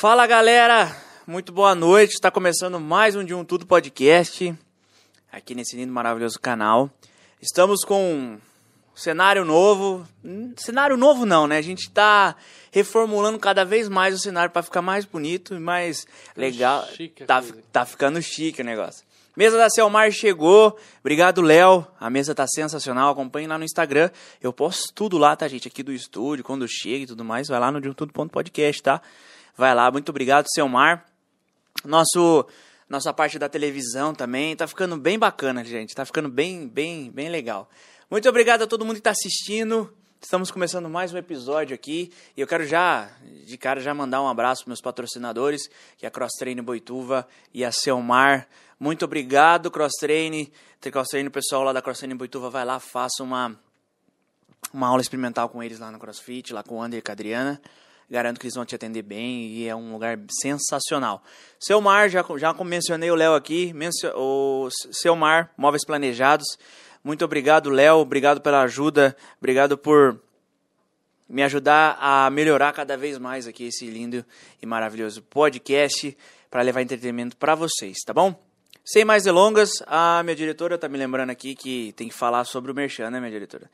Fala galera, muito boa noite. Está começando mais um de um Tudo Podcast aqui nesse lindo maravilhoso canal. Estamos com um cenário novo, Hum, cenário novo não, né? A gente está reformulando cada vez mais o cenário para ficar mais bonito e mais legal. chique Tá, tá ficando chique o negócio. Mesa da Selmar chegou. Obrigado, Léo. A mesa tá sensacional. Acompanhe lá no Instagram. Eu posto tudo lá, tá, gente? Aqui do estúdio, quando chega e tudo mais. Vai lá no DeumTudo.podcast, tá? Vai lá. Muito obrigado, Selmar. Nosso, nossa parte da televisão também. Tá ficando bem bacana, gente. Tá ficando bem, bem, bem legal. Muito obrigado a todo mundo que tá assistindo. Estamos começando mais um episódio aqui e eu quero já, de cara, já mandar um abraço para meus patrocinadores, que é a Cross Train Boituva e a Selmar. Muito obrigado, Cross Train. Cross Train, o pessoal lá da Cross Train Boituva vai lá, faça uma, uma aula experimental com eles lá no CrossFit, lá com o Ander e com a Adriana. Garanto que eles vão te atender bem e é um lugar sensacional. Selmar, já, já mencionei o Léo aqui, o Selmar, Móveis Planejados. Muito obrigado, Léo. Obrigado pela ajuda. Obrigado por me ajudar a melhorar cada vez mais aqui esse lindo e maravilhoso podcast para levar entretenimento para vocês, tá bom? Sem mais delongas, a minha diretora tá me lembrando aqui que tem que falar sobre o merchan, né, minha diretora?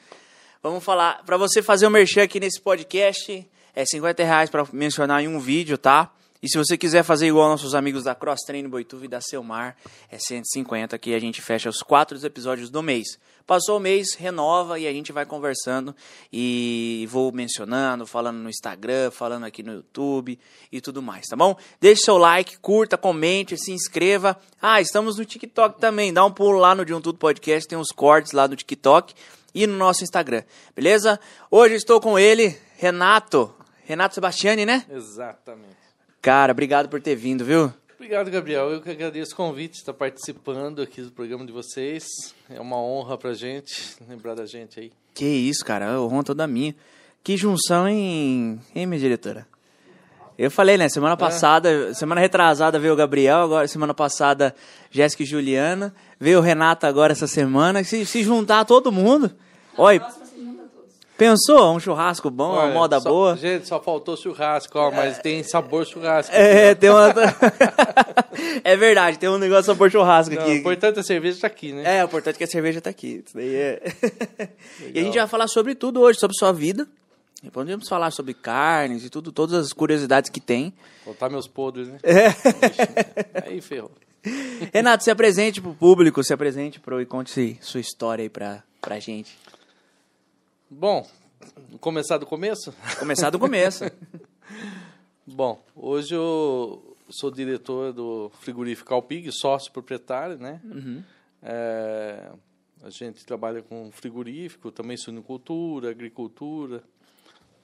Vamos falar, para você fazer o merchan aqui nesse podcast, é 50 reais para mencionar em um vídeo, tá? E se você quiser fazer igual nossos amigos da Cross Train Boituva e da Selmar, é 150 que a gente fecha os quatro episódios do mês. Passou o mês, renova e a gente vai conversando e vou mencionando, falando no Instagram, falando aqui no YouTube e tudo mais, tá bom? Deixe seu like, curta, comente, se inscreva. Ah, estamos no TikTok também, dá um pulo lá no De Um Tudo Podcast, tem uns cortes lá no TikTok e no nosso Instagram, beleza? Hoje estou com ele, Renato, Renato Sebastiani, né? Exatamente. Cara, obrigado por ter vindo, viu? Obrigado, Gabriel. Eu que agradeço o convite de estar participando aqui do programa de vocês. É uma honra pra gente lembrar da gente aí. Que isso, cara, o honra toda minha. Que junção, hein, hein, minha diretora? Eu falei, né, semana passada, semana retrasada veio o Gabriel, agora semana passada Jéssica e Juliana, veio o Renato agora essa semana, se, se juntar todo mundo, olha, pensou, um churrasco bom, uma Olha, moda só- boa. Gente, só faltou churrasco, ó, mas tem sabor churrasco. É, tem uma... é verdade, tem um negócio sabor churrasco Não, aqui. o importante é a cerveja tá aqui, né? É, o importante é que a cerveja tá aqui. Isso daí é. e a gente vai falar sobre tudo hoje, sobre sua vida. E Podemos falar sobre carnes e tudo, todas as curiosidades que tem. Botar meus podres, né? É. Aí ferrou. Renato, se apresente pro público, se apresente pro e conte sua história aí pra, pra gente. Bom, começar do começo? Começar do começo. Bom, hoje eu sou diretor do frigorífico Alpig, sócio proprietário, né? É, a gente trabalha com frigorífico, também suinocultura, agricultura,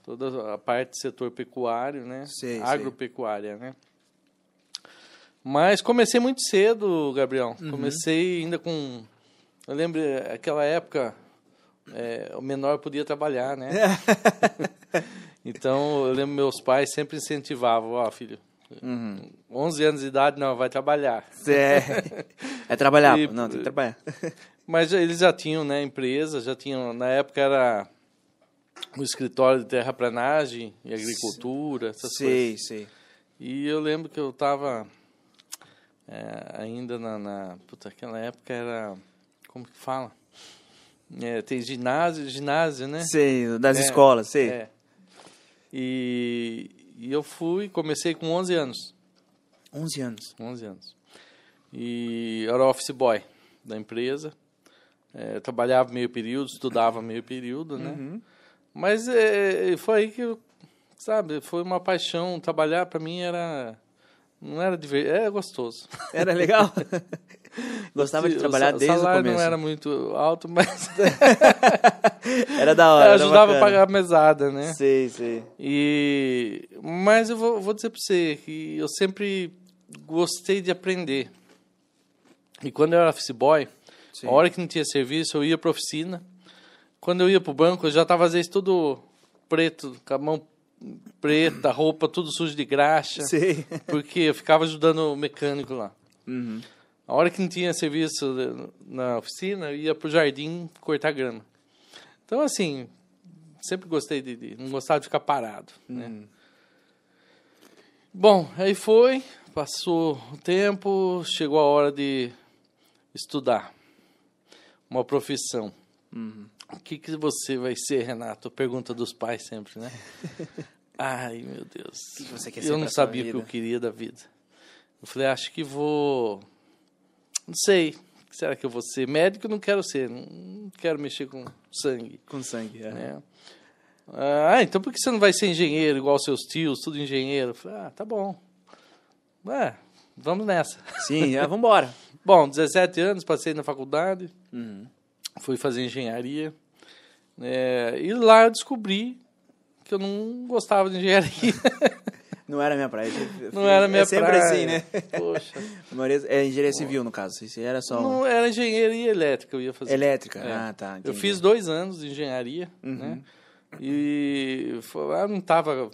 toda a parte do setor pecuário, né? Sei, sei. Agropecuária, né? Mas comecei muito cedo, Gabriel. Comecei ainda com... Eu lembro, aquela época, eh, o menor podia trabalhar, né? Então, eu lembro meus pais sempre incentivavam, ó, filho, 11 anos de idade, não, vai trabalhar. É, é trabalhar. E-. Não, tem que trabalhar. Mas eles já tinham, né, empresa, já tinham, na época era o escritório de terraplanagem e agricultura, essas coisas. Sei, sei. E eu lembro que eu estava ainda na, na... Puta, aquela época era... Como que fala? É, tem ginásio, ginásio, né? Sei, das É, escolas, sei. É. E, e eu fui, comecei com 11 anos. 11 anos. 11 anos. E era office boy da empresa. É, trabalhava meio período, estudava meio período, né? Mas é, foi aí que, eu, sabe, foi uma paixão. Trabalhar para mim era... Não era divertido, era gostoso. Era legal? Gostava de O trabalhar sa- desde o salário começo. não era muito alto, mas Era da hora. era ajudava a pagar a mesada, né? Sei, sei. E mas eu vou, vou dizer para você que eu sempre gostei de aprender. E quando eu era office boy, Sim. a hora que não tinha serviço, eu ia para oficina. Quando eu ia para o banco, eu já estava às vezes tudo preto, com a mão preta, roupa tudo sujo de graxa, Sei. porque eu ficava ajudando o mecânico lá. Uhum. A hora que não tinha serviço na oficina, eu ia pro jardim cortar grama. Então, assim, sempre gostei de, de- não gostava de ficar parado, né? Bom, aí foi, passou o tempo, chegou a hora de estudar uma profissão. Uhum. O que, que você vai ser, Renato? Pergunta dos pais sempre, né? Ai, meu Deus. O que você quer ser eu não sabia o que eu queria da vida. Eu falei, acho que vou. Não sei. Será que eu vou ser? Médico não quero ser. Não quero mexer com sangue. Com sangue, é. né? Ah, então por que você não vai ser engenheiro igual seus tios, tudo engenheiro? Falei, ah, tá bom. É, vamos nessa. Sim, é, vambora. Bom, 17 anos, passei na faculdade, Uhum. fui fazer engenharia. É, e lá eu descobri que eu não gostava de engenharia. Não era minha praia. Não era minha é sempre praia. assim, né? Poxa. A maioria- É engenharia civil, no caso. Se era só Não era engenharia elétrica eu ia fazer. elétrica. É. Ah, tá. Eu entendi. fiz dois anos de engenharia, Uhum. né? E eu não estava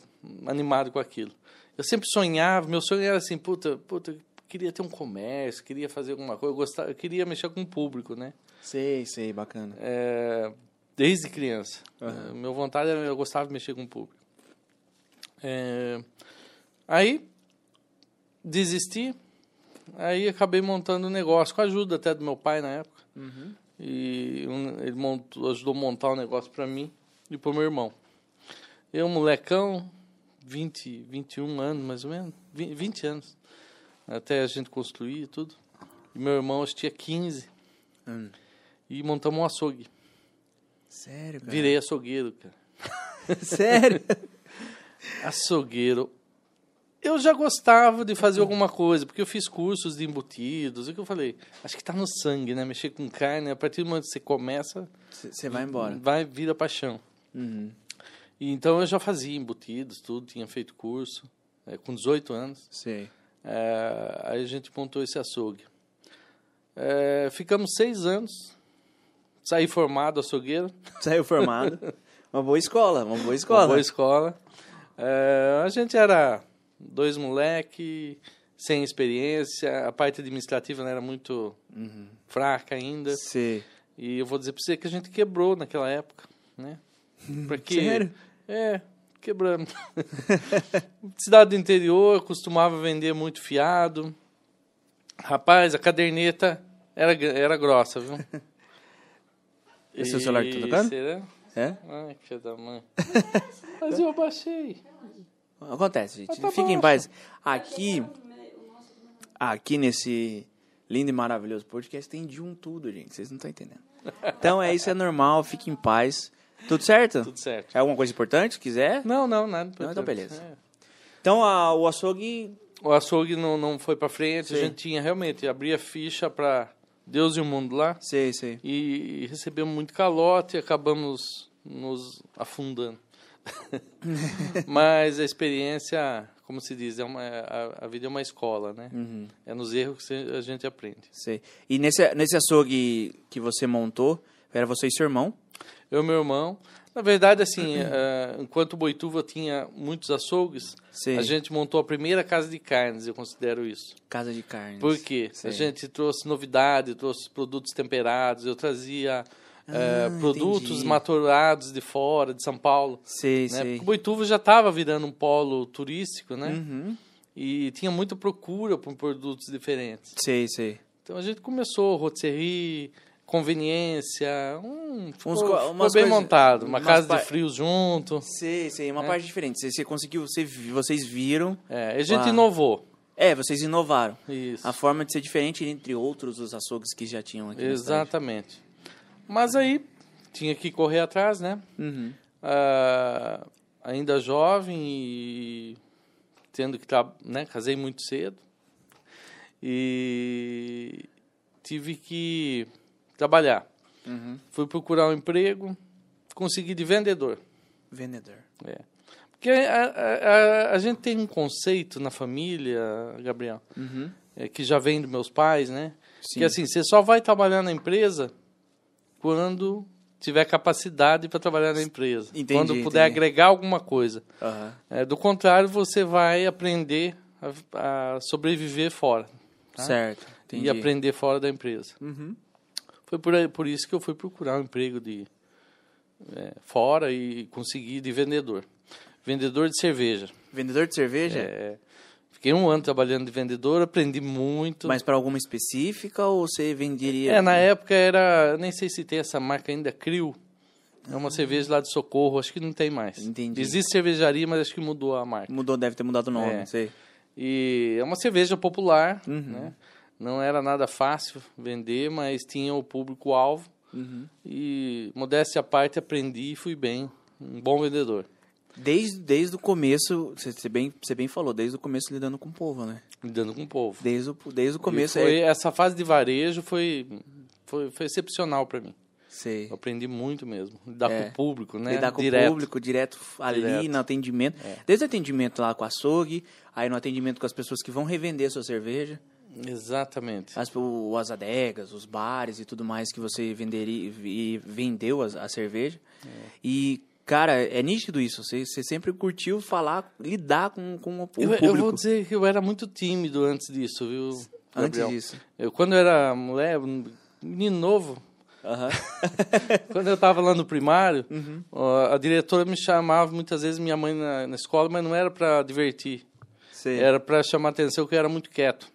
animado com aquilo. Eu sempre sonhava, meu sonho era assim, puta, puta, eu queria ter um comércio, queria fazer alguma coisa, eu, gostava, eu queria mexer com o público, né? Sei, sei, bacana. É, desde criança. Aham. É, meu vontade era, eu gostava de mexer com o público. É, aí, desisti, aí acabei montando um negócio, com a ajuda até do meu pai na época. Uhum. E um- ele montou, ajudou a montar um negócio para mim e para meu irmão. Eu, molecão, 20, 21 anos mais ou menos, 20, 20 anos, até a gente construir e tudo. E meu irmão, acho tinha 15. Hum. E montamos um açougue. Sério, cara? Virei açougueiro, cara. Sério? Açougueiro. Eu já gostava de fazer alguma coisa, porque eu fiz cursos de embutidos. O que eu falei. Acho que tá no sangue, né? Mexer com carne. A partir do momento que você começa, Você vai embora. vai vira paixão. Uhum. E então eu já fazia embutidos, tudo, tinha feito curso, é, com 18 anos. Sei. É, aí a gente montou esse açougue. É, ficamos seis anos, saí formado açougueiro, Saiu formado. Uma boa escola, uma boa escola. uma boa escola. É, a gente era dois moleque, sem experiência, a parte administrativa não era muito Uhum. fraca ainda. Sei. E eu vou dizer para você que a gente quebrou naquela época, né? Porque, Sério? É, quebramos. Cidade do interior, costumava vender muito fiado. Rapaz, a caderneta era, era grossa, viu? Esse é o celular que tá tocando? Será? É? Ai, que da mãe. Mas eu baixei. Acontece, gente. Tá Fiquem em paz. Aqui, aqui nesse lindo e maravilhoso podcast tem de um tudo, gente. Vocês não estão entendendo. Então é isso, é normal. Fiquem em paz. Tudo certo? Tudo certo. É alguma coisa importante? Se quiser? Não, não, nada. Não, então beleza. É. Então a- o açougue. O açougue não, não foi pra frente. Sim. A gente tinha realmente, abria ficha pra Deus e o mundo lá. Sei, sei. e recebemos muito calote e acabamos nos afundando. Mas a experiência, como se diz, é uma, a, a vida é uma escola, né? Uhum, É nos erros que a gente aprende. sei. E nesse, nesse açougue que você montou, era você e seu irmão? Eu e meu irmão, na verdade, assim, eh, enquanto Boituva tinha muitos açougues, Sei. a gente montou a primeira casa de carnes, eu considero isso. Casa de carnes. Por quê? Sei. A gente trouxe novidade, trouxe produtos temperados, eu trazia eh, Ah, produtos entendi. maturados de fora, de São Paulo. Sei, né? sei. Boituva já estava virando um polo turístico, né? Uhum. E tinha muita procura por produtos diferentes. Sei, sei. Então a gente começou rotisserie, conveniência, um, ficou, Uns co- ficou bem montado, uma casa de frios junto. Sei, sei. Uma É. parte diferente. Você, você conseguiu, você, vocês viram. É, a gente inovou. É, vocês inovaram. Isso. A forma de ser diferente entre outros os açougues que já tinham aqui. Exatamente. Mas aí tinha que correr atrás, né? Uhum. Ah, ainda jovem e tendo que né, casei muito cedo e tive que trabalhar. Uhum. Fui procurar um emprego, consegui de vendedor. Vendedor. É. Porque a, a- a- a gente tem um conceito na família, Gabriel, Uhum. é, que já vem dos meus pais, né? Sim. Que assim, você só vai trabalhar na empresa quando tiver capacidade para trabalhar na empresa. Entendi, quando puder entendi. agregar alguma coisa. Aham. É, do contrário, você vai aprender a, a sobreviver fora. tá? Certo. Entendi. E aprender fora da empresa. Uhum. Foi por, por isso que eu fui procurar um emprego de é, fora e consegui de vendedor. Vendedor de cerveja. Vendedor de cerveja? É, Fiquei um ano trabalhando de vendedor, aprendi muito. Mas para alguma específica ou você venderia? É, na época era, nem sei se tem essa marca ainda, Crio. É uma cerveja lá de Socorro, acho que não tem mais. Entendi. Existe cervejaria, mas acho que mudou a marca. Mudou, deve ter mudado o nome, É. sei. E é uma cerveja popular, Uhum. né? Não era nada fácil vender, mas tinha o público-alvo. Uhum. E, modéstia à parte, aprendi e fui bem. Um bom vendedor. Desde, desde o começo, você, bem, você bem falou, desde o começo lidando com o povo, né? Lidando com o povo. Desde o, desde o E começo. foi, é... Essa fase de varejo foi, foi, foi excepcional para mim. Sei. Eu aprendi muito mesmo. Lidar É. com o público, né? Lidar com Direto. o público, direto ali Direto. É. no atendimento. Desde o atendimento lá com a açougue, aí no atendimento com as pessoas que vão revender sua cerveja, Exatamente. as, o- as adegas, os bares e tudo mais que você venderia e vendeu a, a cerveja. É. E, cara, é nítido isso. Você, você sempre curtiu falar, lidar com, com o, o Eu, público. eu vou dizer que eu era muito tímido antes disso, viu? Antes Gabriel? disso. Eu, quando eu era mulher, menino novo, quando eu estava lá no primário, Uhum. a diretora me chamava muitas vezes minha mãe na, na escola, mas não era para divertir. Sei. Era para chamar atenção que eu era muito quieto.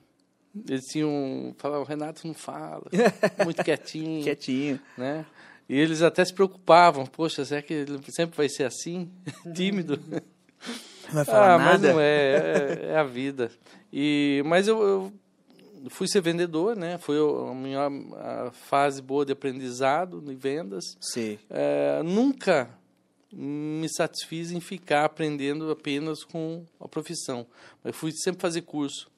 Eles tinham falavam, Renato não fala, muito quietinho, Quietinho. né? E eles até se preocupavam, poxa, será que ele sempre vai ser assim, tímido? Não vai falar ah, mas nada? não é, é, é a vida. E, mas eu, eu fui ser vendedor, né? Foi a minha a fase boa de aprendizado, de vendas. Sei. É, nunca me satisfiz em ficar aprendendo apenas com a profissão. Mas fui sempre fazer curso.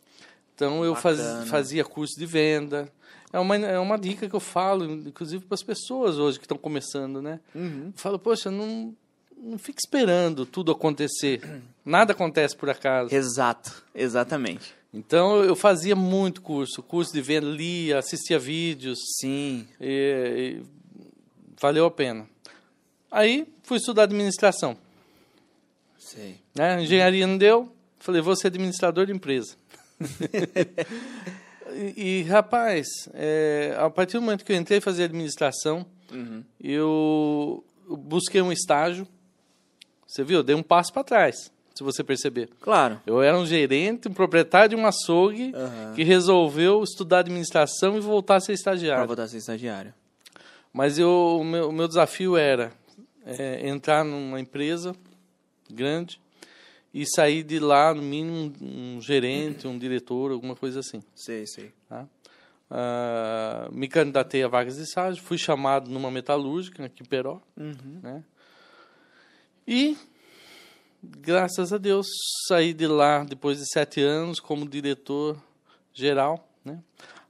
Então eu faz, fazia curso de venda. É uma, é uma dica que eu falo, inclusive para as pessoas hoje que estão começando, né? Uhum. Falo, poxa, não, não fique esperando tudo acontecer. Nada acontece por acaso. Exato. Exatamente. Então eu fazia muito curso, curso de venda, lia, assistia vídeos, Sim. e, e valeu a pena. Aí fui estudar administração. Sei. Né? Engenharia não deu, falei, vou ser administrador de empresa. e, e, rapaz, é, a partir do momento que eu entrei a fazer administração, Uhum. eu busquei um estágio. Você viu? Eu dei um passo para trás, se você perceber. Claro. Eu era um gerente, um proprietário de um açougue Aham. que resolveu estudar administração e voltar a ser estagiário. voltar a ser estagiário. Mas eu, o, meu, o meu desafio era é, entrar numa empresa grande e sair de lá, no mínimo, um, um gerente, um diretor, alguma coisa assim. Sei, sei. Tá? Ah, me candidatei a vagas de estágio, fui chamado numa metalúrgica aqui em Peró. Uhum. Né? E, graças a Deus, saí de lá depois de sete anos como diretor geral, né?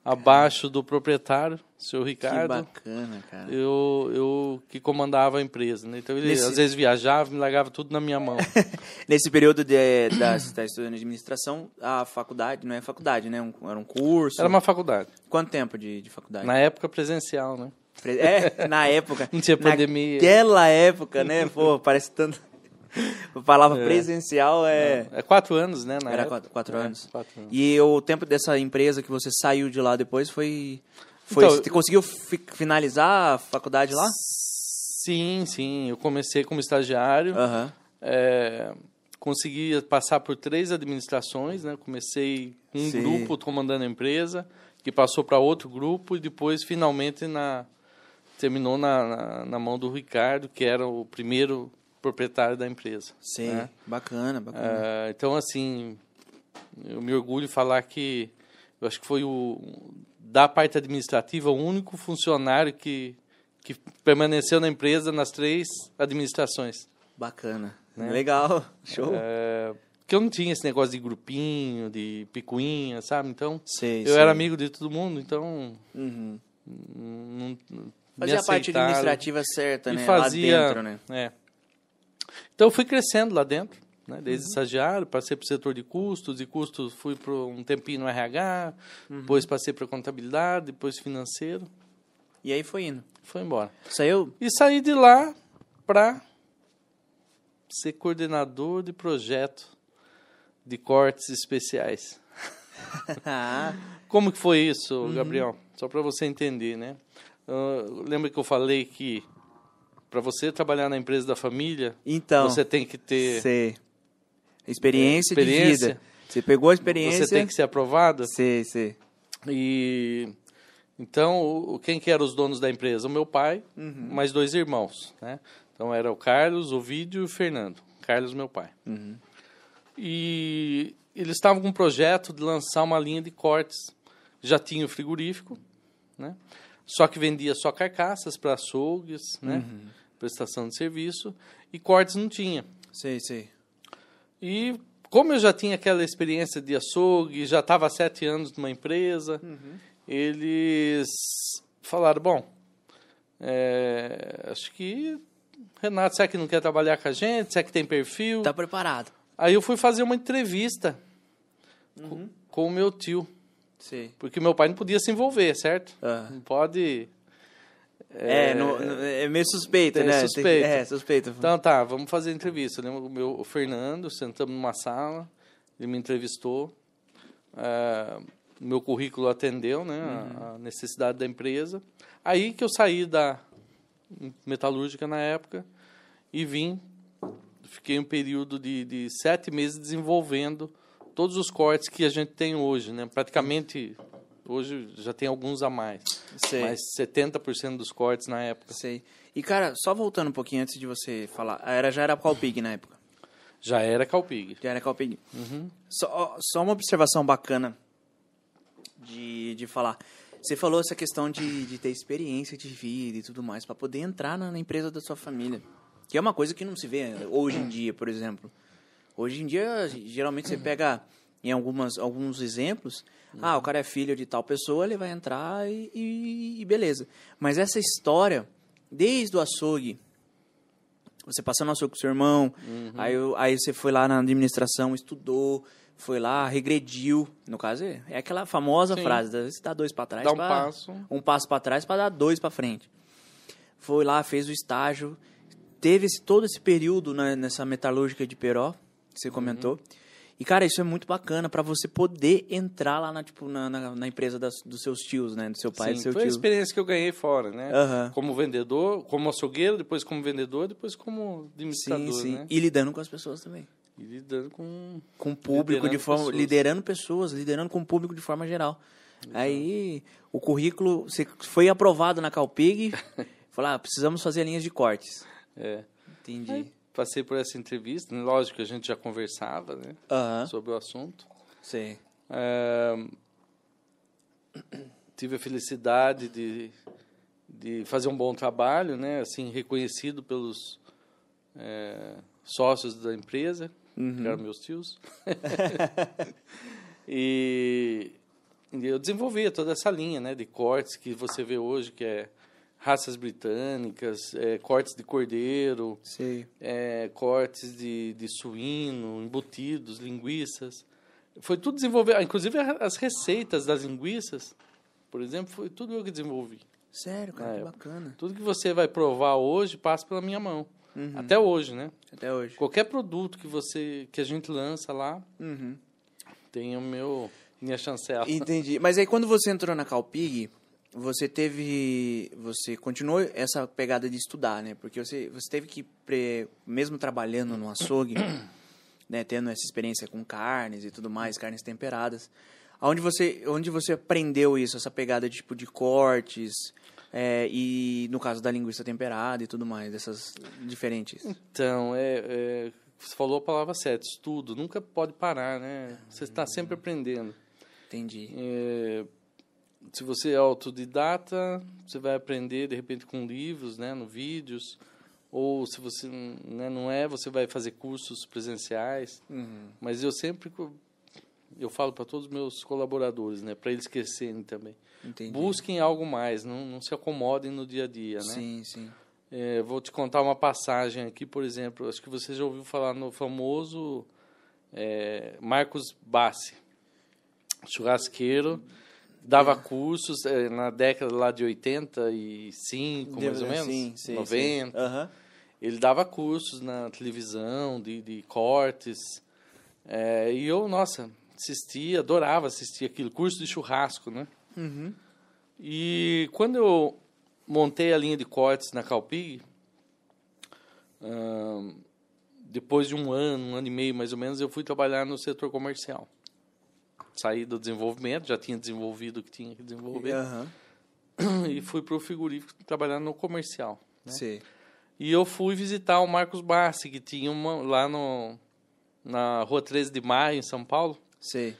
Abaixo do proprietário, seu Que Ricardo. bacana, cara. Eu, eu que comandava a empresa. Né? Então ele Nesse- às vezes viajava, me largava tudo na minha mão. Nesse período de, da, estudando administração, a faculdade, não é faculdade, né? Um- era um curso. Era uma faculdade. Quanto tempo de, de faculdade? Na época presencial, né? É, na época. Não tinha pandemia. Naquela época, né? Pô, parece tanto. A palavra É. presencial é. É quatro anos, né? Era quatro, quatro É, anos. quatro anos. E o tempo dessa empresa que você saiu de lá depois foi. foi Então, você conseguiu fi- finalizar a faculdade lá? Sim, sim. Eu comecei como estagiário. É, consegui passar por três administrações, né? Comecei com um Sim. grupo comandando a empresa, que passou para outro grupo e depois finalmente na terminou na, na, na mão do Ricardo, que era o primeiro proprietário da empresa. Sei. né? Bacana, bacana. É, então, assim, eu me orgulho de falar que eu acho que foi o da parte administrativa o único funcionário que que permaneceu na empresa nas três administrações. Bacana. né? Legal. Show. É, porque eu não tinha esse negócio de grupinho, de picuinha, sabe? Então, Sei, eu sei. era amigo de todo mundo, então Uhum. não, não Fazia a parte administrativa certa, e né? fazia, Lá dentro, né? é. Então eu fui crescendo lá dentro, né? desde Uhum. estagiário, passei para o setor de custos, de custos fui para um tempinho no RH, Uhum. depois passei para contabilidade, depois financeiro, E aí foi indo. foi embora. Saiu? E saí de lá para ser coordenador de projeto de cortes especiais. ah, Como que foi isso, Uhum. Gabriel? Só para você entender, né? Ah, lembra que eu falei que para você trabalhar na empresa da família, então. você tem que ter Sei. Experiência, de experiência. vida. Você pegou a experiência. Você tem que ser aprovado. Sei, sei. E então, quem que eram os donos da empresa? O meu pai, mais dois irmãos, né? Então era o Carlos, o Vídeo e o Fernando. Carlos, meu pai. E eles estavam com um projeto de lançar uma linha de cortes. Já tinha o frigorífico, né? Só que vendia só carcaças para açougues, né? Prestação de serviço e cortes não tinha. Sei, sei. E como eu já tinha aquela experiência de açougue, já estava há sete anos numa empresa, eles falaram, bom, é, acho que Renato, será que não quer trabalhar com a gente? Será que tem perfil? Tá preparado. Aí eu fui fazer uma entrevista com, com o meu tio, Sei. porque meu pai não podia se envolver, certo? Ah. Não pode... É, no- no- é meio suspeito, É né? Suspeito. É, suspeito. Então tá, vamos fazer a entrevista. Eu lembro o meu o Fernando, sentamos numa sala, ele me entrevistou. ah, meu currículo atendeu né, a- a necessidade da empresa. Aí que eu saí da metalúrgica na época e vim. Fiquei um período de, de sete meses desenvolvendo todos os cortes que a gente tem hoje. Né? Praticamente, hoje já tem alguns a mais. Sei. Mas 70% dos cortes na época. Sei. E, cara, só voltando um pouquinho antes de você falar. Era, já era Calpig na época. Já era Calpig. Já era Calpig. Só, só uma observação bacana de, de falar. Você falou essa questão de, de ter experiência de vida e tudo mais, para poder entrar na, na empresa da sua família. Que é uma coisa que não se vê hoje em dia, por exemplo. Hoje em dia, geralmente você pega em algumas, alguns exemplos, ah, o cara é filho de tal pessoa, ele vai entrar e, e- e beleza. Mas essa história, desde o açougue, você passando no açougue com seu irmão, aí, eu- aí você foi lá na administração, estudou, foi lá, regrediu. No caso, é, é aquela famosa Sim. frase, você dá dois para trás, Dá um pra- passo. um passo para trás para dar dois para frente. Foi lá, fez o estágio, teve esse, todo esse período nessa metalúrgica de Peró, que você comentou. E, cara, isso é muito bacana para você poder entrar lá na, tipo, na, na, na empresa das, dos seus tios, né? Do seu pai e do Sim, seu foi a tio. experiência que eu ganhei fora, né? Aham. Como vendedor, como açougueiro, depois como vendedor, depois como administrador, Sim, sim. né? E lidando com as pessoas também. E lidando com... Com o público, de forma, pessoas. liderando pessoas, liderando com o público de forma geral. Aí, o currículo, você foi aprovado na Calpig, falou, ah, precisamos fazer linhas de cortes. É. Entendi. Aí, passei por essa entrevista, né? lógico que a gente já conversava, né? Sobre o assunto. sei. É, tive a felicidade de, de fazer um bom trabalho, né? Assim, reconhecido pelos é, sócios da empresa, que eram meus tios. e, e eu desenvolvia toda essa linha, né? De cortes que você vê hoje, que é raças britânicas, é, cortes de cordeiro, é, cortes de, de suíno, embutidos, linguiças. Foi tudo desenvolvido, inclusive a- as receitas das linguiças, por exemplo, foi tudo eu que desenvolvi. Sério, cara, Na que época. bacana. Tudo que você vai provar hoje passa pela minha mão. Até hoje, né? Até hoje. Qualquer produto que você que a gente lança lá Uhum. tem o meu minha chancela. Entendi. Mas aí quando você entrou na Calpig, você teve. Você continuou essa pegada de estudar, né? Porque você, você teve que, pre- mesmo trabalhando no açougue, né, tendo essa experiência com carnes e tudo mais, carnes temperadas. Aonde você, onde você aprendeu isso, essa pegada de, tipo, de cortes, é, e no caso da linguiça temperada e tudo mais, dessas diferentes. Então, é, é, você falou a palavra certa, estudo, nunca pode parar, né? Você está sempre aprendendo. Entendi. É, se você é autodidata, você vai aprender de repente com livros, né, no vídeos, ou se você né, não é, você vai fazer cursos presenciais. Uhum. Mas eu sempre eu falo para todos os meus colaboradores, né, para eles crescerem também. Entendi. Busquem algo mais, não, não se acomodem no dia a dia, né? Sim, sim. É, vou te contar uma passagem aqui, por exemplo. Acho que você já ouviu falar no famoso é, Marcos Bassi, churrasqueiro. Dava cursos é, na década lá de 85, mais ou menos, Sim, sim, 90. sim. Aham. Ele dava cursos na televisão de, de cortes. É, e eu, nossa, assistia, adorava assistir aquilo, curso de churrasco, né? Uhum. E quando eu montei a linha de cortes na Calpig, ahn, depois de um ano, um ano e meio mais ou menos, eu fui trabalhar no setor comercial. Saí do desenvolvimento, já tinha desenvolvido o que tinha que desenvolver. Aham. E fui para o frigorífico trabalhar no comercial. né? Sei. E eu fui visitar o Marcos Bassi, que tinha uma lá no, na rua 13 de Maio, em São Paulo, Sei.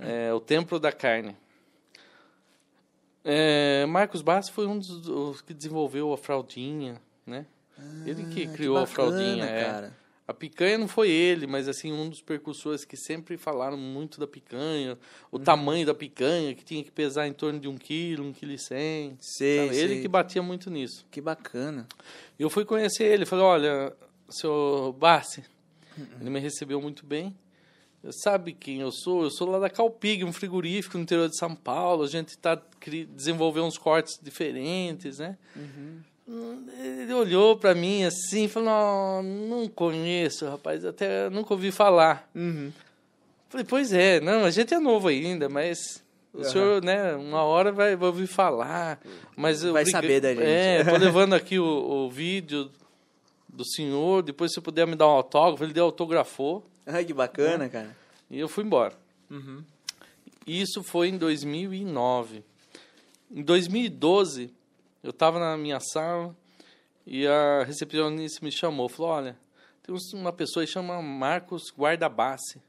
é, o Templo da Carne. É, Marcos Bassi foi um dos, que desenvolveu a fraldinha, né? ele que Ah, criou a bacana, fraldinha. é. A picanha não foi ele, mas assim, um dos percussores que sempre falaram muito da picanha, o tamanho da picanha, que tinha que pesar em torno de um quilo, um quilo e cem. Sei, sabe? Ele sei. que batia muito nisso. Que bacana. Eu fui conhecer ele, falei, olha, seu Bassi, Uhum. ele me recebeu muito bem. Sabe quem eu sou? Eu sou lá da Calpig, um frigorífico no interior de São Paulo. A gente está desenvolvendo uns cortes diferentes, né? Uhum. Ele olhou para mim assim e falou, não, não conheço, rapaz, até nunca ouvi falar. Uhum. Falei, pois é, não, a gente é novo ainda, mas o Aham. senhor, né, uma hora vai, vai ouvir falar. Mas Vai briga- saber da gente. É, tô levando aqui o, o vídeo do senhor, depois se puder me dar um autógrafo, ele deu autografou Ai, que bacana, cara. e eu fui embora. Uhum. Isso foi em 2009. Em 2012, eu estava na minha sala e a recepcionista me chamou. Falou, olha, tem uma pessoa que chama Marcos Guardabassi.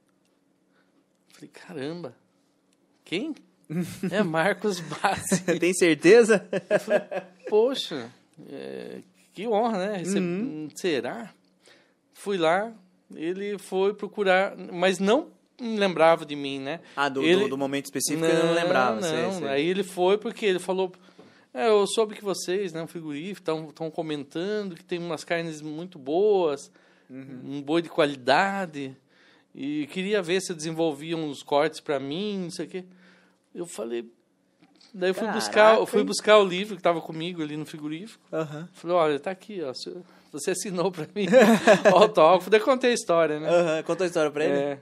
Falei, caramba, quem? é Marcos Bassi. Tem certeza? Poxa, é, que honra, né? Receb- Uhum. Será? Fui lá, ele foi procurar, mas não lembrava de mim, né? Ah, do, Ele- do, do momento específico ele não lembrava. sei, Não, sei. aí ele foi porque ele falou. É, eu soube que vocês, né, um frigorífico, estão comentando que tem umas carnes muito boas, Uhum. um boi de qualidade, e queria ver se desenvolvia uns cortes para mim, não sei o quê. Eu falei. Daí eu fui buscar, Caraca, eu fui buscar o livro que estava comigo ali no frigorífico. Aham. Falei, olha, tá aqui, ó. Você assinou para mim o autógrafo. Daí contei a história, né? Aham. Conta a história pra ele. É,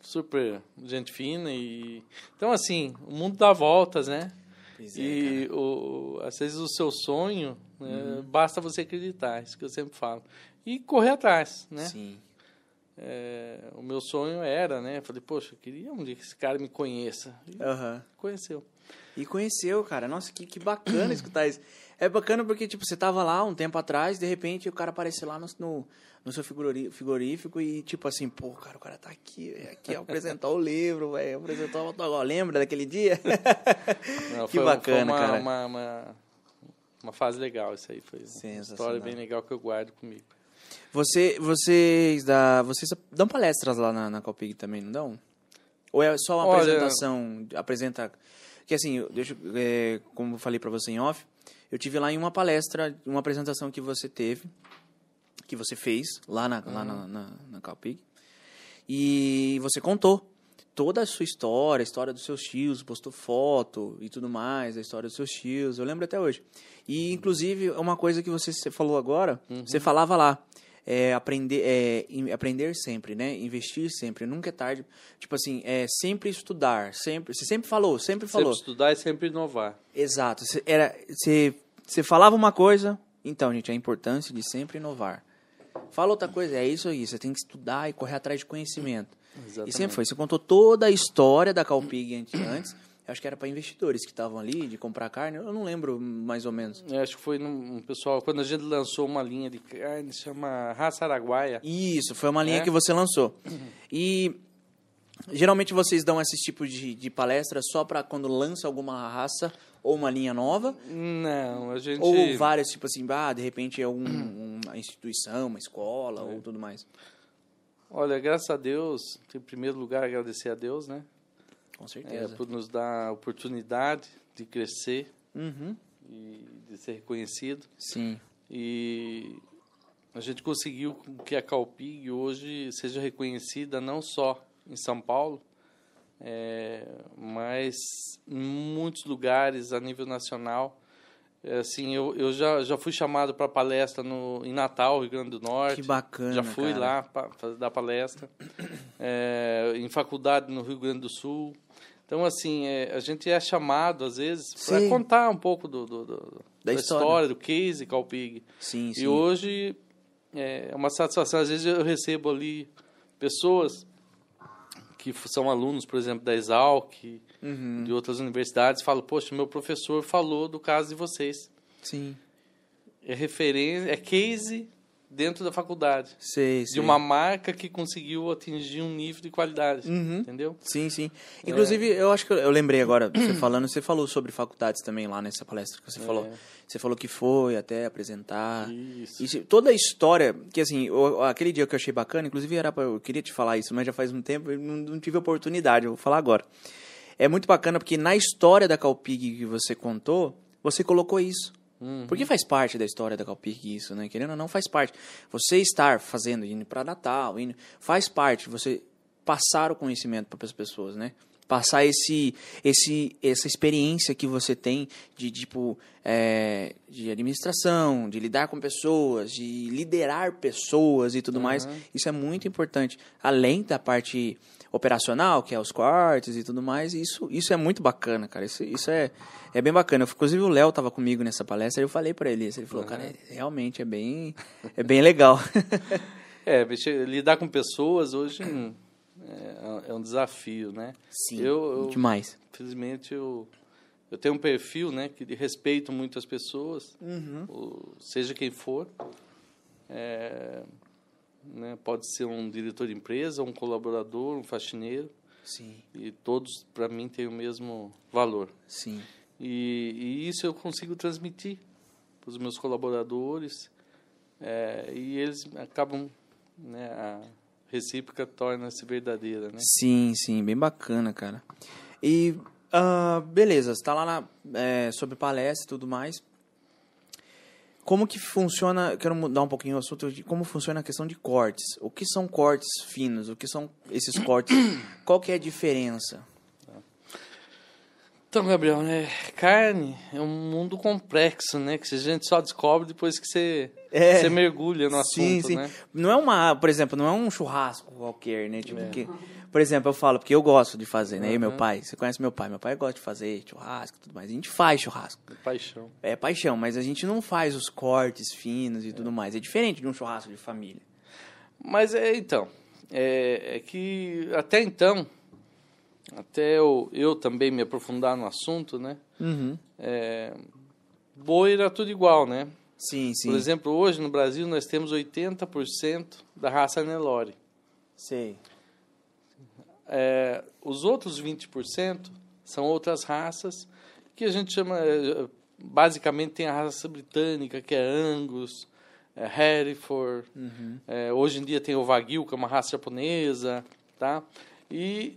super gente fina e então assim o mundo dá voltas né Pois é, e o, às vezes o seu sonho né, basta você acreditar isso que eu sempre falo e correr atrás né Sim. É, o meu sonho era né falei poxa eu queria um dia que esse cara me conheça e Aham. conheceu E conheceu, cara. Nossa, que, que bacana escutar isso. É bacana porque, tipo, você tava lá um tempo atrás, de repente o cara aparece lá no, no, no seu frigorífico e, tipo assim, pô, cara, o cara tá aqui, velho, aqui apresentar o livro, velho, apresentar o autógrafo. Lembra daquele dia? Não, que foi- bacana, foi uma, cara. uma, uma, uma fase legal isso aí foi uma história bem legal que eu guardo comigo Você, vocês, da, vocês dão palestras lá na, na Copig também, não dão? Ou é só uma Olha- apresentação? Apresenta. Que assim, deixa, é, como eu falei pra você em off, eu tive lá em uma palestra, uma apresentação que você teve, que você fez lá na, lá na, na, na Copig, e você contou toda a sua história, a história dos seus tios, postou foto e tudo mais, a história dos seus tios, eu lembro até hoje. E, inclusive, uma coisa que você falou agora, você falava lá, é, aprender, é, aprender sempre, né? Investir sempre, nunca é tarde. Tipo assim, é sempre estudar, sempre. Você sempre falou, sempre falou. sempre estudar e sempre inovar Exato. Você, era, você, você falava uma coisa, então, gente, a importância de sempre inovar. Fala outra coisa, é isso aí. Você tem que estudar e correr atrás de conhecimento. E Exatamente. sempre foi. Você contou toda a história da Calpig ante- antes. Eu acho que era para investidores que estavam ali, de comprar carne. Eu não lembro mais ou menos. Eu acho que foi um pessoal, quando a gente lançou uma linha de carne, chama Raça Araguaia. Isso, foi uma linha É? que você lançou. E geralmente vocês dão esse tipo de, de palestra só para quando lança alguma raça ou uma linha nova? Não, a gente. Ou várias, tipo assim, ah, de repente é um- uma instituição, uma escola ou tudo mais? Olha, graças a Deus, em primeiro lugar, agradecer a Deus, né? Com É, certeza. por nos dar a oportunidade de crescer Uhum. e de ser reconhecido. Sim. E a gente conseguiu que a Calpig hoje seja reconhecida não só em São Paulo, é, mas em muitos lugares a nível nacional. É, assim, eu, eu já, já fui chamado para palestra no, em Natal, Rio Grande do Norte. Que bacana, Já fui cara. lá para dar palestra. É, em faculdade no Rio Grande do Sul. Então, assim, é, a gente é chamado, às vezes, para contar um pouco do, do- do- Da da, história. história. do case Calpig. Sim, sim. E hoje é uma satisfação. Às vezes eu recebo ali pessoas que são alunos, por exemplo, da Exalc, uhum. de outras universidades, falam, poxa, meu professor falou do caso de vocês. Sim. É referência, é case dentro da faculdade. Sei, de uma marca que conseguiu atingir um nível de qualidade, uhum. entendeu? Sim, sim. Inclusive, é. eu acho que eu, lembrei agora, você falando, você falou sobre faculdades também lá nessa palestra que você é. falou. Você falou que foi até apresentar. Isso. E toda a história, que assim, eu, aquele dia que eu achei bacana, inclusive era pra, eu queria te falar isso, mas já faz um tempo e não, não tive oportunidade, eu vou falar agora. É muito bacana porque na história da Calpig que você contou, você colocou isso. Uhum. Porque faz parte da história da Calpic isso, né? Querendo ou não, faz parte. Você estar fazendo, indo para Natal, indo, faz parte. Você passar o conhecimento para as pessoas, né? Passar esse, esse, essa experiência que você tem de tipo é, de administração, de lidar com pessoas, de liderar pessoas e tudo uhum. mais. Isso é muito importante. Além da parte operacional, que é os cortes e tudo mais, isso, isso é muito bacana, cara. Isso, isso é, é bem bacana. Inclusive o Léo estava comigo nessa palestra e eu falei para ele isso. Ele falou, uhum. cara, realmente é bem, é bem legal. é, lidar com pessoas hoje é, é um desafio, né? Sim, eu, eu, demais. Infelizmente eu, eu tenho um perfil, né, que respeito muito as pessoas, uhum. seja quem for. É, né? Pode ser um diretor de empresa, um colaborador, um faxineiro. Sim. E todos, para mim, têm o mesmo valor. Sim. E, e isso eu consigo transmitir para os meus colaboradores é, e eles acabam, né, a recíproca torna-se verdadeira, né? Sim, sim, bem bacana, cara. E, uh, beleza, você está lá na, é, sobre palestra e tudo mais como que funciona, quero mudar um pouquinho o assunto de como funciona a questão de cortes. O que são cortes finos? O que são esses cortes? Qual que é a diferença? Então, Gabriel, né, carne é um mundo complexo, né, que a gente só descobre depois que você, é, você mergulha no assunto, sim, sim. né? Não é uma, por exemplo, não é um churrasco qualquer, né, tipo é. que por exemplo, eu falo, porque eu gosto de fazer, né? Uhum. E meu pai, você conhece meu pai, meu pai gosta de fazer churrasco e tudo mais. A gente faz churrasco. É paixão. É paixão, mas a gente não faz os cortes finos e é. tudo mais. É diferente de um churrasco de família. Mas é, então, é, é que até então, até eu, eu também me aprofundar no assunto, né? Uhum. É, boi era tudo igual, né? Sim, sim. Por exemplo, hoje no Brasil nós temos 80% da raça Nelore. Sei. É, os outros 20% são outras raças que a gente chama, é, basicamente tem a raça britânica, que é Angus, é Hereford, uhum. é, hoje em dia tem o Wagyu, que é uma raça japonesa, tá? E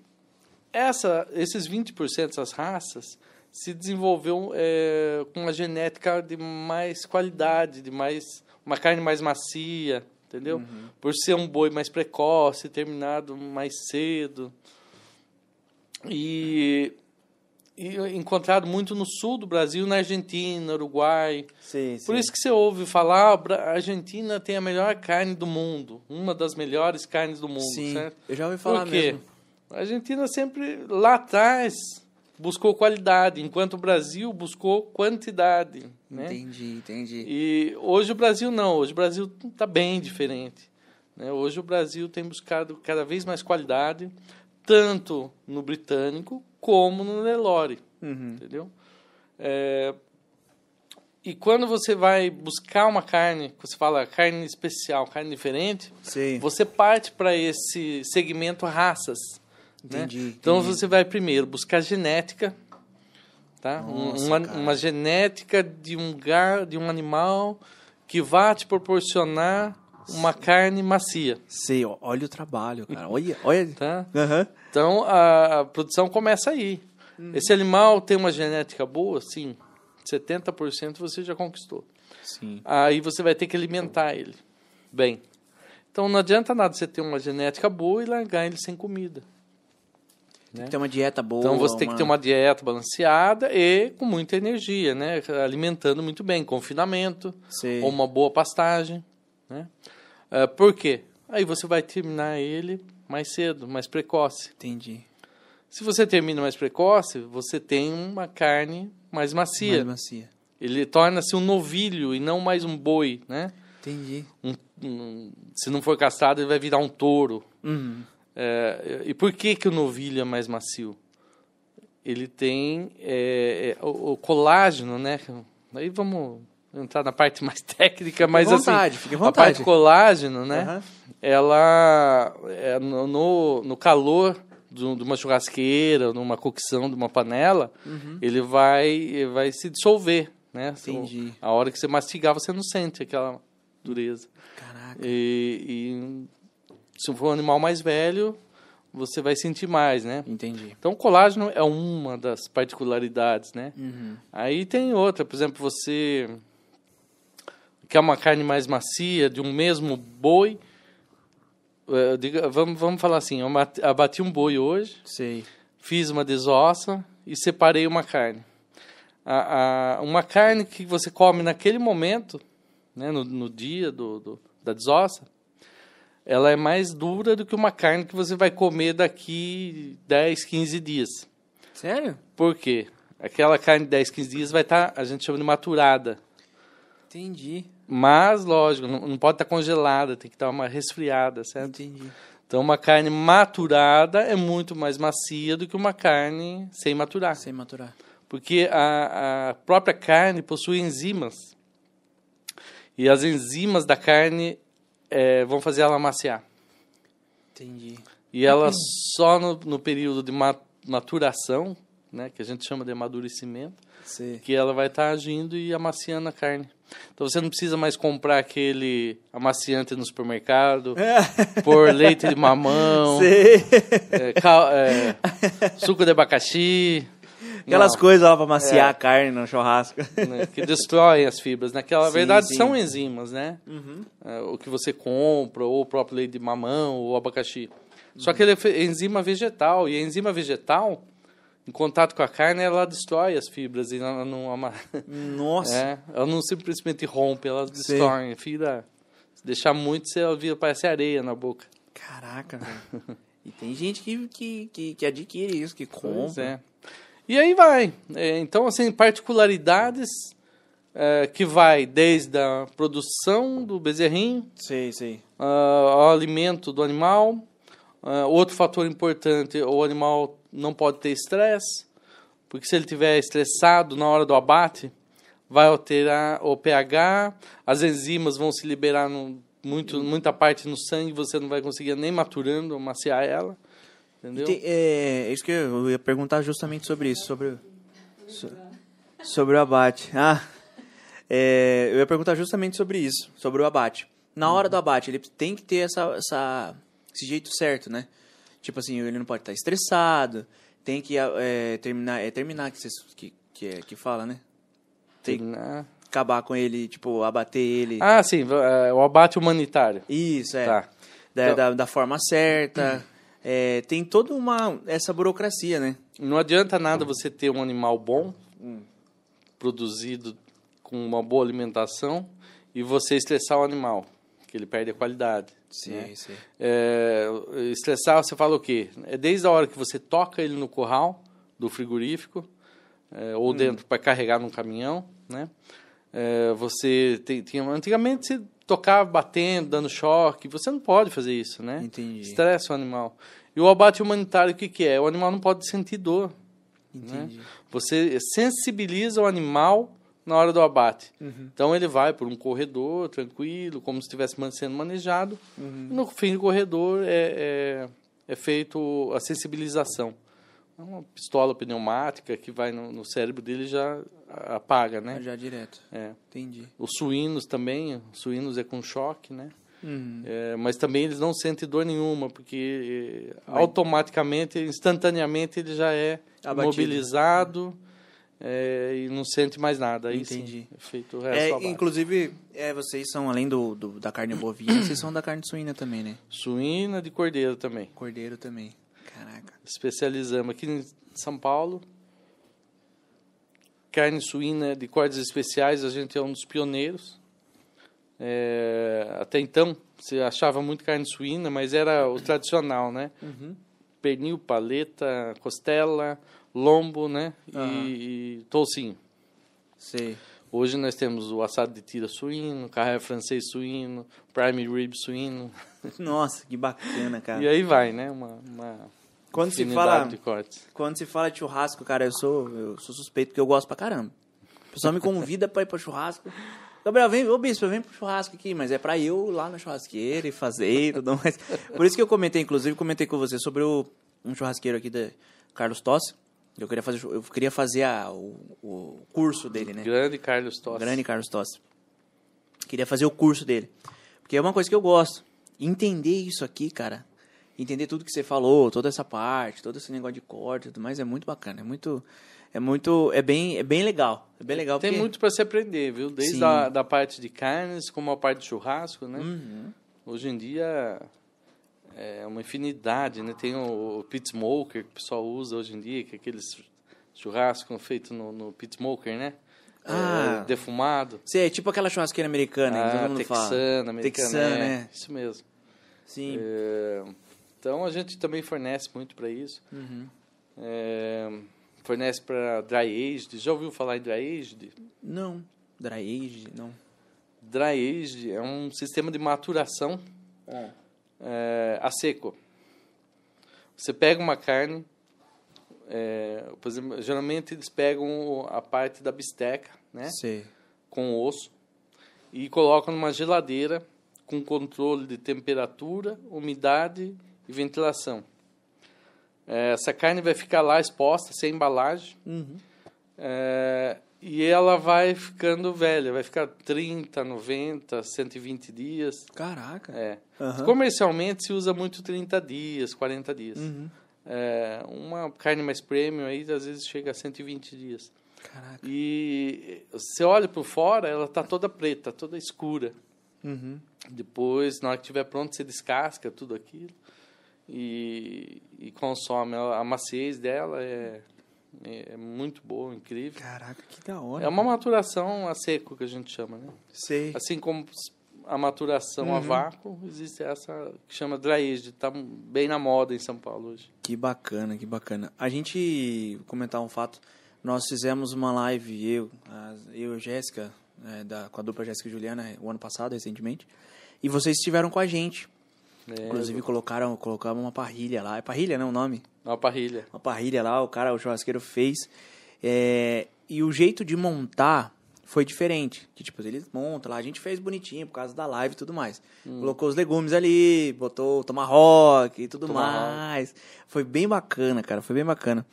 essa, esses 20% dessas raças se desenvolveu é, com uma genética de mais qualidade, de mais uma carne mais macia, entendeu? Uhum. Por ser um boi mais precoce, terminado mais cedo. E, e encontrado muito no sul do Brasil, na Argentina, Uruguai. Sim, Por isso que você ouve falar, a Argentina tem a melhor carne do mundo, uma das melhores carnes do mundo, sim, certo? Eu já ouvi falar Por quê? mesmo. A Argentina sempre lá atrás buscou qualidade, enquanto o Brasil buscou quantidade. Né? Entendi, entendi. E hoje o Brasil não, hoje o Brasil está bem diferente. Né? Hoje o Brasil tem buscado cada vez mais qualidade, tanto no britânico como no Nelore, uhum. entendeu? É, e quando você vai buscar uma carne, você fala carne especial, carne diferente, Sim. você parte para esse segmento raças. Entendi, né? entendi. Então você vai primeiro buscar genética, tá? Nossa, uma, uma, genética de um gar, de um animal que vá te proporcionar uma carne macia. Sei, olha o trabalho, cara. Olha, olha. Tá? Uhum. Então a, a, produção começa aí. Hum. Esse animal tem uma genética boa, sim. 70% você já conquistou. Sim. Aí você vai ter que alimentar ele bem. Então não adianta nada você ter uma genética boa e largar ele sem comida. Tem né? que ter uma dieta boa. Então você uma... tem que ter uma dieta balanceada e com muita energia, né? Alimentando muito bem, confinamento, Sim. ou uma boa pastagem, né? Uh, por quê? Aí você vai terminar ele mais cedo, mais precoce. Entendi. Se você termina mais precoce, você tem uma carne mais macia. Mais macia. Ele torna-se um novilho e não mais um boi, né? Entendi. Um, hum, se não for castrado, ele vai virar um touro. Uhum. É, e por que, que o novilho é mais macio? Ele tem é, é, o, o, colágeno, né? Aí vamos entrar na parte mais técnica, mas fique vontade, assim, a parte colágeno, né? Uhum. Ela é, no, no calor de uma churrasqueira, numa cocção de uma panela, uhum. ele vai vai se dissolver, né? Entendi. A hora que você mastigar, você não sente aquela dureza. Caraca. E, e se for um animal mais velho, você vai sentir mais, né? Entendi. Então, o colágeno é uma das particularidades, né? Uhum. Aí tem outra, por exemplo, você quer uma carne mais macia, de um mesmo boi. Uh, diga, vamos, vamos falar assim, eu abati um boi hoje, Sei. fiz uma desossa e separei uma carne. A, a, uma carne que você come naquele momento, né, no, no dia do, do, da desossa, ela é mais dura do que uma carne que você vai comer daqui 10, 15 dias. Sério? Por quê? Aquela carne de 10, 15 dias vai estar, tá, a gente chama de maturada. Entendi. Mas, lógico, não, não pode estar tá congelada, tem que estar tá uma resfriada, certo? Entendi. Então, uma carne maturada é muito mais macia do que uma carne sem maturar. Sem maturar. Porque a, a própria carne possui enzimas. E as enzimas da carne é, vão fazer ela maciar. Entendi. E ela só no, no, período de maturação, né, que a gente chama de amadurecimento, Sim. que ela vai estar tá agindo e amaciando a carne. Então você não precisa mais comprar aquele amaciante no supermercado, é. por leite de mamão, é, cal, é, suco de abacaxi. Aquelas não. coisas lá para maciar é. a carne no churrasco. Né, que destroem as fibras. Né? verdade sim. são enzimas, né? Uhum. É, o que você compra, ou o próprio leite de mamão, ou abacaxi. Uhum. Só que ele é enzima vegetal. E a enzima vegetal, em contato com a carne, ela destrói as fibras. E ela não, Nossa! É, ela não simplesmente rompe, ela destrói. Fibra, se deixar muito, você vira, parece areia na boca. Caraca, velho. e tem gente que, que, que, que adquire isso, que compra. Pois é. E aí vai. É, então, assim, particularidades é, que vai desde a produção do bezerrinho, sim, sim. Uh, ao alimento do animal. Uh, outro fator importante, o animal não pode ter estresse, porque se ele tiver estressado na hora do abate, vai alterar o pH, as enzimas vão se liberar no, muito, muita parte no sangue, você não vai conseguir nem maturando, maciar ela. Entendeu? Tem, é, é, isso que eu ia perguntar justamente sobre isso, sobre, so, sobre o abate. Ah, é, eu ia perguntar justamente sobre isso, sobre o abate. Na hora do abate, ele tem que ter essa, essa, esse jeito certo, né? Tipo assim, ele não pode estar estressado, tem que é, terminar, é terminar que, que, que, é, que fala, né? Tem terminar. acabar com ele, tipo, abater ele. Ah, sim, é, o abate humanitário. Isso, é. Tá. Da, então... da, da forma certa. é, tem toda uma essa burocracia, né? Não adianta nada você ter um animal bom, produzido com uma boa alimentação, e você estressar o animal, que ele perde a qualidade. Sim, né? sim. É, estressar, você fala o quê? É desde a hora que você toca ele no curral do frigorífico, é, ou hum. dentro para carregar num caminhão, né? É, você tem, tinha antigamente você tocar batendo, dando choque. Você não pode fazer isso, né? Entendi. Estressa o animal. E o abate humanitário, o que, que é? O animal não pode sentir dor. Entendi. Né? Você sensibiliza o animal na hora do abate. Uhum. Então ele vai por um corredor tranquilo, como se estivesse sendo manejado. Uhum. no fim do corredor é, é, é feito a sensibilização. É uma pistola pneumática que vai no, no cérebro dele já apaga, né? Já direto. É. Entendi. Os suínos também, os suínos é com choque, né? Uhum. É, mas também eles não sentem dor nenhuma, porque Vai. automaticamente, instantaneamente, ele já é Abatido. mobilizado é, e não sente mais nada. Aí Entendi. Sim, é feito o resto é, Inclusive, é, vocês são, além do, do, da carne bovina, vocês são da carne suína também, né? Suína de cordeiro também. Cordeiro também. Caraca. Especializamos aqui em São Paulo carne suína de cortes especiais, a gente é um dos pioneiros. É, até então, você achava muito carne suína, mas era o tradicional, né? Uhum. Pernil, paleta, costela, lombo, né? Uhum. E, e toucinho. Sei. Hoje nós temos o assado de tira suíno, carré francês suíno, prime rib suíno. Nossa, que bacana, cara. E aí vai, né? Uma, uma quando se fala. Quando se fala de churrasco, cara, eu sou eu sou suspeito porque eu gosto pra caramba. O pessoal me convida pra ir pro churrasco. Gabriel, vem, ô bispo, vem pro churrasco aqui, mas é pra eu lá na churrasqueira e fazer e tudo mais. Por isso que eu comentei, inclusive, comentei com você sobre o, um churrasqueiro aqui da Carlos Tossi. Eu queria fazer, eu queria fazer a, o, o curso dele, né? Grande Carlos Tossi. Grande Carlos Tossi. Queria fazer o curso dele. Porque é uma coisa que eu gosto. Entender isso aqui, cara. Entender tudo que você falou, toda essa parte, todo esse negócio de corte tudo mais, é muito bacana. É muito é muito é bem é bem legal é bem legal tem porque... muito para se aprender viu desde a da parte de carnes como a parte de churrasco né uhum. hoje em dia é uma infinidade né tem o, o pit smoker que o pessoal usa hoje em dia que é aqueles churrascos feitos no, no pit smoker né é, ah, é, defumado. Sim, é tipo aquela churrasqueira americana, ah, todo mundo texana, fala. americana. Texana, é, né? Isso mesmo. Sim. É, então a gente também fornece muito para isso. Uhum. É, fornece para dry aged. Já ouviu falar em dry aged? Não, dry aged, não. Dry aged é um sistema de maturação é. É, a seco. Você pega uma carne, é, por exemplo, geralmente eles pegam a parte da bisteca, né? Sim. Com osso e colocam numa geladeira com controle de temperatura, umidade e ventilação. É, essa carne vai ficar lá exposta, sem embalagem. Uhum. É, e ela vai ficando velha, vai ficar 30, 90, 120 dias. Caraca! É. Uhum. Comercialmente se usa muito 30 dias, 40 dias. Uhum. É, uma carne mais premium aí às vezes chega a 120 dias. Caraca. E você olha por fora, ela está toda preta, toda escura. Uhum. Depois, na hora que estiver pronto, você descasca tudo aquilo e, e consome. A maciez dela é, é muito boa, incrível. Caraca, que da hora. É uma maturação a seco que a gente chama, né? Sei. Assim como a maturação uhum. a vácuo, existe essa que chama dry age, está bem na moda em São Paulo hoje. Que bacana, que bacana. A gente comentar um fato, nós fizemos uma live eu, a, eu e a Jéssica, é, da, com a dupla Jéssica e Juliana, o ano passado, recentemente, e vocês estiveram com a gente. É, Inclusive colocaram, colocaram uma parrilha lá. É parrilha, não o nome? Uma parrilha. Uma parrilha lá, o cara, o churrasqueiro fez. É, e o jeito de montar foi diferente. Que, tipo, eles montam lá, a gente fez bonitinho por causa da live e tudo mais. Hum. Colocou os legumes ali, botou o tomahawk e tudo tomahawk. mais. Foi bem bacana, cara, foi bem bacana.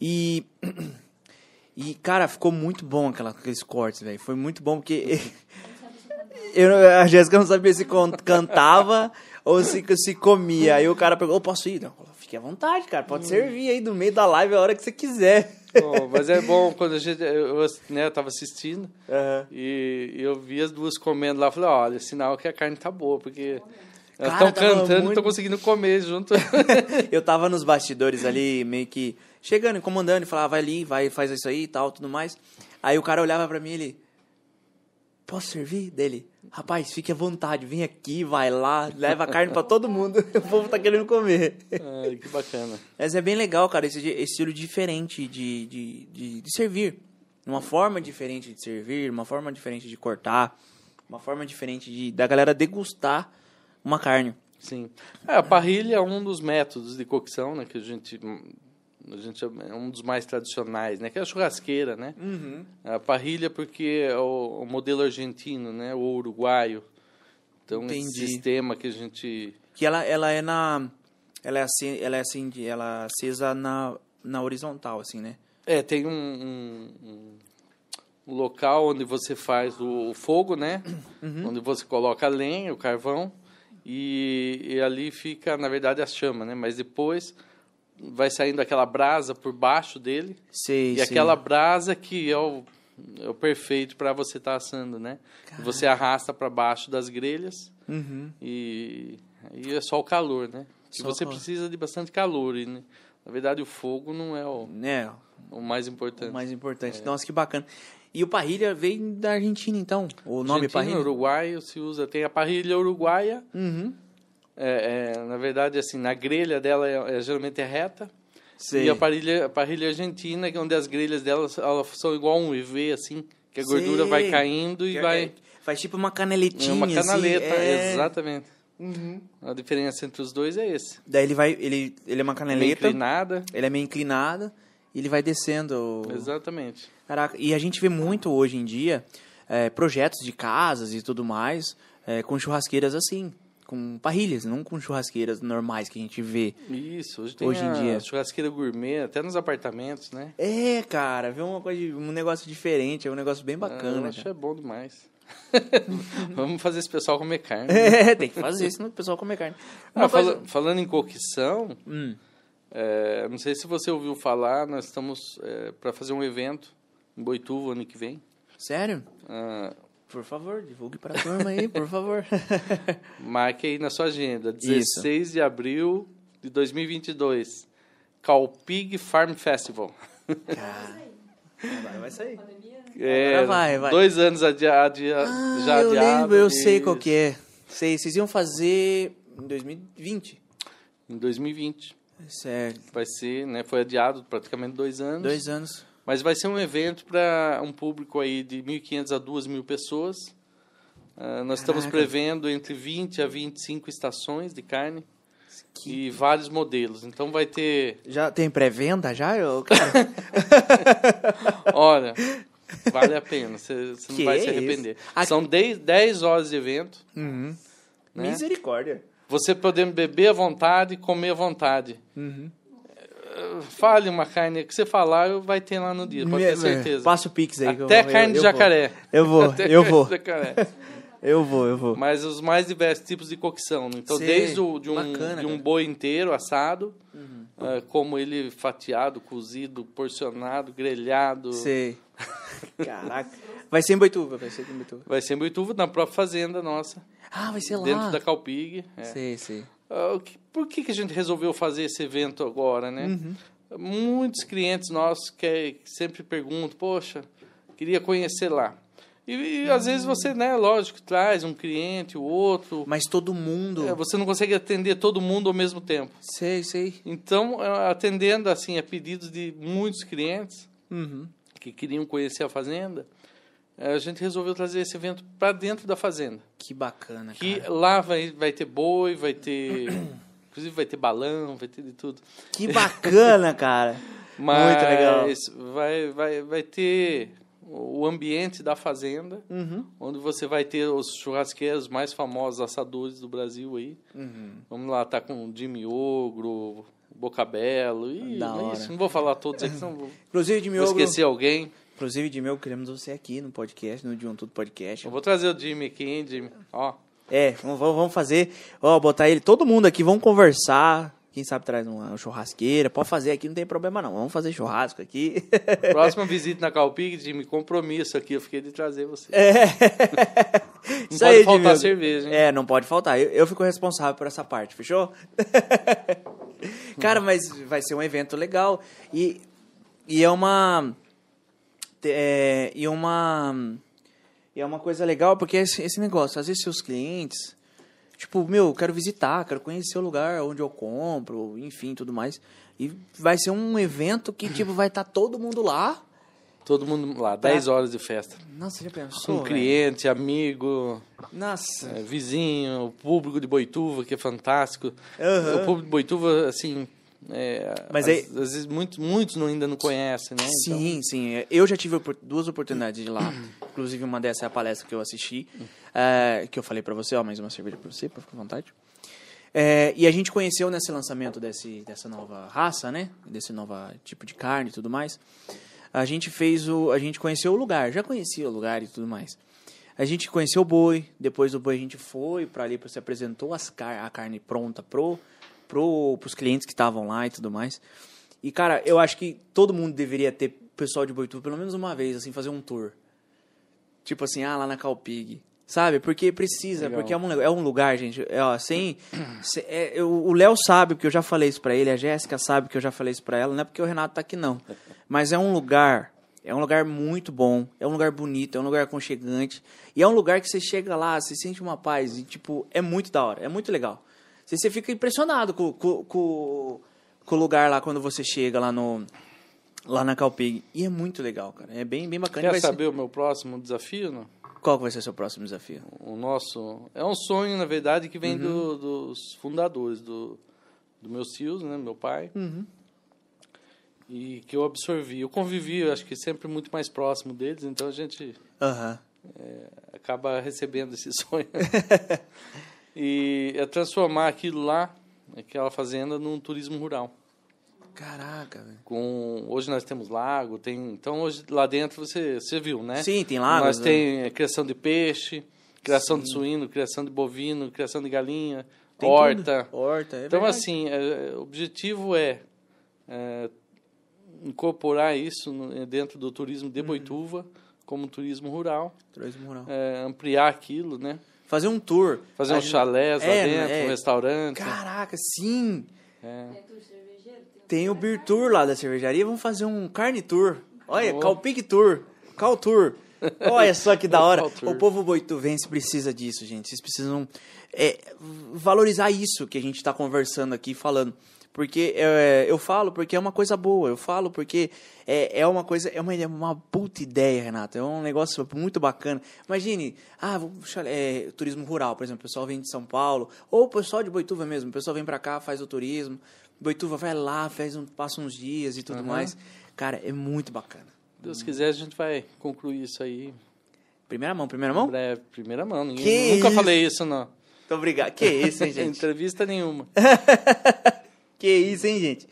E... E, cara, ficou muito bom aquela, aqueles cortes, velho. Foi muito bom porque... eu, a Jéssica não sabia se cantava ou se, se comia. Aí o cara pegou, oh, posso ir? Não, fique à vontade, cara, pode hum. servir aí no meio da live a hora que você quiser. Bom, mas é bom quando a gente, eu, né, eu tava assistindo uhum. e, eu vi as duas comendo lá, falei, olha, sinal que a carne tá boa, porque elas estão cantando muito... e estão conseguindo comer junto. eu tava nos bastidores ali, meio que chegando, comandando, e falava, vai ali, vai, faz isso aí e tal, tudo mais. Aí o cara olhava para mim e ele, posso servir? Dele, rapaz, fique à vontade, vem aqui, vai lá, leva carne para todo mundo. o povo tá querendo comer. Ai, que bacana. Mas é bem legal, cara, esse, esse estilo diferente de, de, de, de, servir. Uma forma diferente de servir, uma forma diferente de cortar, uma forma diferente de, da galera degustar uma carne. Sim. É, a parrilha é um dos métodos de cocção, né, que a gente a gente é um dos mais tradicionais, né? Que é a churrasqueira, né? Uhum. A parrilha porque é o, o, modelo argentino, né? O uruguaio. Então Entendi. esse sistema que a gente que ela ela é na ela é assim ela é assim ela é acesa na na horizontal assim, né? É tem um, um, um local onde você faz o, o fogo, né? Uhum. Onde você coloca a lenha, o carvão e, e ali fica na verdade a chama, né? Mas depois vai saindo aquela brasa por baixo dele. E aquela brasa que é o, é o perfeito para você estar tá assando, né? Você arrasta para baixo das grelhas uhum. e aí é só o calor, né? E você precisa de bastante calor. E, né? Na verdade, o fogo não é o, é. o mais importante. O mais importante. É. Nossa, que bacana. E o parrilha veio da Argentina, então? O nome Argentina, parrilha? uruguaio se usa. Tem a parrilha uruguaia. Uhum é, é, na verdade, assim, na grelha dela é, é geralmente é reta. E a parrilha, a parrilha argentina, que é onde as grelhas elas são igual um IV, assim, Que a gordura vai caindo e é- vai... Faz tipo uma É canaletinha. uma canaleta, assim, é. exatamente. Uhum. A diferença entre os dois é esse. Daí ele vai. Ele, ele é uma Meio canaleta. inclinada. Ele é meio inclinado e ele vai descendo. Exatamente. Caraca, e a gente vê muito hoje em dia é, projetos de casas e tudo mais é, com churrasqueiras assim, com parrilhas, não com churrasqueiras normais que a gente vê. Isso, hoje tem Hoje em dia. churrasqueira gourmet, até nos apartamentos, né? É, cara, vê uma coisa, um negócio diferente, é um negócio bem Ah, bacana. acho cara. é bom demais. Vamos fazer esse pessoal comer carne. É, tem que fazer, senão o pessoal come carne. Ah, coisa- fala- falando em coqueção, Hum, é, não sei se você ouviu falar, nós estamos para fazer um evento em Boituva ano que vem. sério? Ah, Por favor, divulgue pra turma aí, por favor. marque aí na sua agenda, Isso. 16 de abril de 2022, Calpig Farm Festival. Cara, vai sair. É, Agora vai, vai. Dois anos adia, adia, Ah, já eu adiado. lembro, eu sei qual isso. que é. Sei, vocês iam fazer em 2020. Em 2020. Certo. Vai ser, né? Foi adiado praticamente dois anos. Dois anos. Mas vai ser um evento para um público aí de 1.500 a 2.000 pessoas. Ah, nós estamos Caraca. prevendo entre 20 a 25 estações de carne Que- e vários modelos. Então vai ter, Já tem pré-venda já? Eu, olha, vale a pena, você não vai se isso? arrepender. Aqui- São 10, 10 horas de evento. Uhum. Né? Misericórdia. Você podendo beber à vontade, comer à vontade. Uhum. Fale uma carne que você falar, vai ter lá no dia, pode ter certeza. Passa o pix aí. eu Até vou- carne eu- de eu vou. jacaré. Eu vou, Até eu vou. de jacaré. Eu vou, eu vou. Mas os mais diversos tipos de cocção. né? Então, Sei, desde o, de um, bacana, de um. Uhum. boi inteiro assado, ah, como ele fatiado, cozido, porcionado, grelhado. Sei. Caraca. Vai ser em Boituva, vai ser em Boituva. Vai ser em Boituva, na própria fazenda nossa, Ah, vai ser lá. dentro da Calpig. é. Sei, sei. Ah, que- por que, que a gente resolveu fazer esse evento agora, né? Uhum. Muitos clientes nossos que sempre perguntam, poxa, queria conhecer lá. E, e, às vezes você, né, lógico, traz um cliente, o outro. Mas todo mundo... É, você não consegue atender todo mundo ao mesmo tempo. Sei, sei. Então, eh, atendendo assim a pedidos de muitos clientes Uhum. que queriam conhecer a fazenda, a gente resolveu trazer esse evento para dentro da fazenda. Que bacana, Que cara. lá vai, vai ter boi, vai ter. Inclusive vai ter balão, vai ter de tudo. Que bacana, cara. Mas Muito legal. Vai, vai, vai ter o ambiente da fazenda, Uhum. onde você vai ter os churrasqueiros mais famosos assadores do Brasil aí. Uhum. Vamos lá, tá com o Jimmy Ogro, Bocabelo, e é isso, não vou falar todos aqui, senão vou, Inclusive, vou esquecer alguém. Inclusive, de meu, queremos você aqui no podcast, no De Um Tudo Podcast. Eu vou trazer o Jimmy aqui, hein, Jimmy? Ó, É, vamos, vamos fazer, ó, botar ele, todo mundo aqui, vamos conversar. Quem sabe traz uma churrasqueira, pode fazer aqui, não tem problema não. Vamos fazer churrasco aqui. próxima visita na Calpig, Jimmy, compromisso aqui, eu fiquei de trazer você. É. Não Isso pode aí, faltar Edmilson. cerveja, hein? É, não pode faltar. Eu, eu fico responsável por essa parte, fechou? Cara, mas vai ser um evento legal. E, e é uma. É, e uma. E é uma coisa legal, porque esse, esse negócio, às vezes seus clientes. Tipo, meu, eu quero visitar, quero conhecer o lugar onde eu compro, enfim, tudo mais. E vai ser um evento que, tipo, vai estar todo mundo lá. Todo mundo lá, 10 horas de festa. Nossa, já pensou? Com cliente, amigo, Nossa. é, vizinho, o público de Boituva, que é fantástico. Aham. O público de Boituva, assim, é, Mas às, aí- às vezes muitos, ainda não conhecem, né? Então, Sim, sim. É, Eu já tive duas oportunidades de ir lá. Inclusive, uma dessa é a palestra que eu assisti. é, que eu falei pra você, ó, mais uma cerveja pra você, pra ficar à vontade. É, e a gente conheceu nesse lançamento desse, dessa nova raça, né? Desse novo tipo de carne e tudo mais. A gente fez o. A gente conheceu o lugar, já conhecia o lugar e tudo mais. A gente conheceu o boi, depois do boi a gente foi pra ali, se apresentou as car a carne pronta pro, pro, pros clientes que estavam lá e tudo mais. E, cara, eu acho que todo mundo deveria ter pessoal de Boituva pelo menos uma vez, assim, fazer um tour. Tipo assim, ah, lá na Calpig. Sabe? Porque precisa, Legal. porque é um, é um lugar, gente, é, ó, sem... se- é, eu- o Léo sabe, porque eu já falei isso pra ele, a Jéssica sabe que eu já falei isso pra ela, não é porque o Renato tá aqui, não. Mas é um lugar, é um lugar muito bom, é um lugar bonito, é um lugar aconchegante, e é um lugar que você chega lá, você sente uma paz, e tipo, é muito da hora, é muito legal. Você, você fica impressionado com, com, com, com o lugar lá, quando você chega lá no Lá na Calpig. E é muito legal, cara. É bem, bem bacana. Quer Vai ser- saber o meu próximo desafio? Não? Qual vai ser o seu próximo desafio? O nosso é um sonho, na verdade, que vem Uhum. do- dos fundadores do, do meus tios, né, meu pai, Uhum. e que eu absorvi. Eu convivi, eu acho que sempre muito mais próximo deles, então a gente Aham. acaba recebendo esse sonho. e é transformar aquilo lá, aquela fazenda, num turismo rural. Caraca, velho. Com hoje nós temos lago, tem então hoje lá dentro você você viu, né? Sim, tem lagos, Nós né? tem eh, criação de peixe, criação de suíno, criação de bovino, criação de galinha, Tem horta. tudo. Horta, é então verdade. assim, eh, o objetivo é eh, incorporar isso no- dentro do turismo Uhum. de Boituva como um turismo rural, Turismo rural. eh, ampliar aquilo, né? Fazer um tour. Fazer uns gente- chalés lá É, dentro, é. um restaurante. Caraca, sim. É. Tem o Beer Tour lá da cervejaria. Vamos fazer um carne tour. Olha, Boa. Calpig Tour. Cal Tour. Olha só que da hora. O povo boituvense precisa disso, gente. Vocês precisam é, valorizar isso que a gente está conversando aqui, falando. Porque é, eu falo porque é uma coisa boa. Eu falo porque é, é uma coisa, é uma, é uma puta ideia, Renato. É um negócio muito bacana. Imagine, ah, vou é, turismo rural, por exemplo. O pessoal vem de São Paulo, ou o pessoal de Boituva mesmo. O pessoal vem pra cá, faz o turismo. Boituva vai lá, faz um, passa uns dias e tudo Aham. mais. Cara, é muito bacana. Deus quiser, a gente vai concluir isso aí Primeira mão, primeira mão? breve. Primeira mão. Ninguém, nunca isso? falei isso, não. Muito obrigado. Que isso, hein, gente? entrevista nenhuma. Que isso, hein, gente?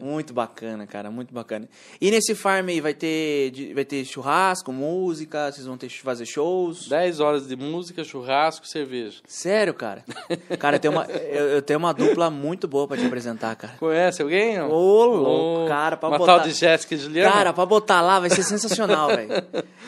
Muito bacana, cara, muito bacana. E nesse farm aí vai ter, vai ter churrasco, música, vocês vão ter fazer shows? 10 horas de música, churrasco, cerveja. Sério, cara? Cara, tem uma, eu, eu tenho uma dupla muito boa pra te apresentar, cara. Conhece alguém? Ô, louco, Ô, cara, pra uma botar... tal de Jéssica e Juliana? Cara, pra botar lá vai ser sensacional, velho.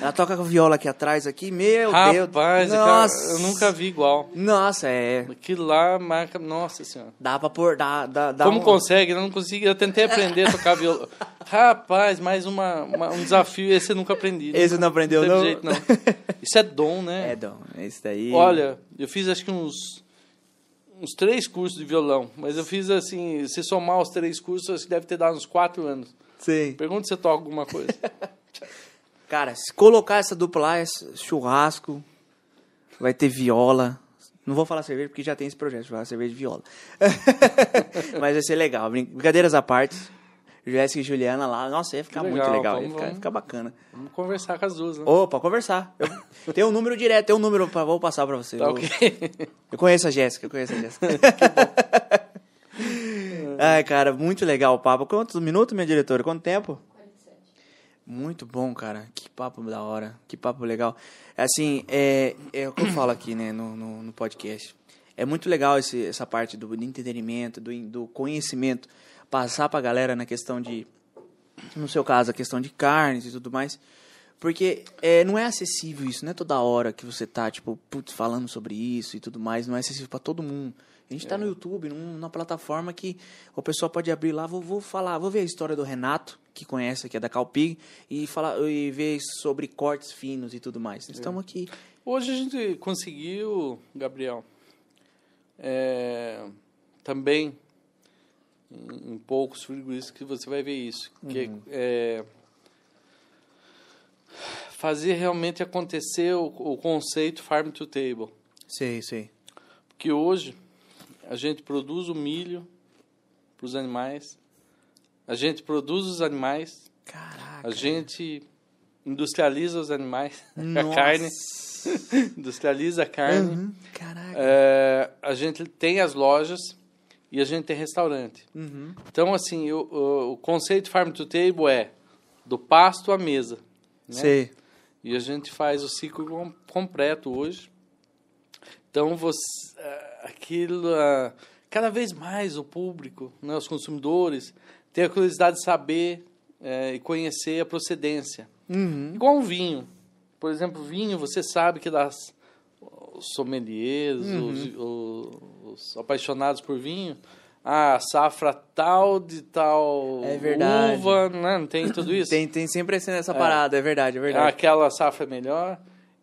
Ela toca com viola aqui atrás, aqui, meu Deus. Rapaz, cara, Nossa. eu nunca vi igual. Nossa, é. Aquilo lá marca... Nossa senhora. Dá pra pôr, dá, dá, dá Como um- consegue? Eu não consegui. Eu tentei aprender a tocar violão. Rapaz, mais uma, uma- um desafio. Esse eu nunca aprendi. Esse não aprendeu, teve não? jeito, não. Isso é dom, né? É, Dom, esse daí... Olha, eu fiz acho que uns uns três cursos de violão, mas eu fiz assim, se somar os três cursos, acho que deve ter dado uns quatro anos. Sim. Pergunta se você toca alguma coisa. Cara, se colocar essa dupla lá, é churrasco, vai ter viola. Não vou falar cerveja porque já tem esse projeto, churrasco, cerveja e viola. Mas vai ser legal. Brin- Brincadeiras à parte. Jéssica e Juliana lá, nossa, ia ficar Que muito legal, legal, ia vamos- ficar, ia vamos. ficar bacana. Vamos conversar com as duas, né? Opa, conversar. Eu, tenho um número direto, tem um número, pra, vou passar pra você. Tá Eu- ok. Eu conheço a Jéssica, eu conheço a Jéssica. Ai, cara, muito legal o papo. Quantos minutos, minha diretora? Quanto tempo? 47. Muito bom, cara. Que papo da hora. Que papo legal. Assim, é, é o que eu falo aqui, né, no, no, no podcast. É muito legal esse, essa parte do, do entretenimento, do, do conhecimento. Passar pra galera na questão de, no seu caso, a questão de carnes e tudo mais. Porque é, não é acessível isso, não é toda hora que você tá, tipo, putz, falando sobre isso e tudo mais, não é acessível pra todo mundo. A gente tá no YouTube, num- numa plataforma que a pessoa pode abrir lá, vou, vou falar, vou ver a história do Renato, que conhece aqui, é da Calpig, e, falar, e ver sobre cortes finos e tudo mais. Estamos aqui. Hoje a gente conseguiu, Gabriel, é, também em, em poucos frigoríficos que você vai ver isso, que é, fazer realmente acontecer o, o conceito farm to table, Sei, sei. porque hoje a gente produz o milho para os animais, a gente produz os animais, Caraca. a gente industrializa os animais, a Nossa. carne, industrializa a carne. Uhum. Caraca. É, a gente tem as lojas e a gente tem restaurante. Uhum. Então, assim, o, o, o conceito Farm to Table é do pasto à mesa. Né? Sei. E a gente faz o ciclo com- completo hoje. Então, você, ah, aquilo, ah, cada vez mais o público, né, os consumidores, tem a curiosidade de saber eh, e conhecer a procedência. Uhum. Igual um vinho. Por exemplo, vinho, você sabe que das os sommeliers, Uhum. os, os- os apaixonados por vinho, a safra tal de tal É verdade. uva, né? não tem tudo isso? Tem, tem sempre essa essa parada, é verdade, é verdade. Aquela safra é melhor.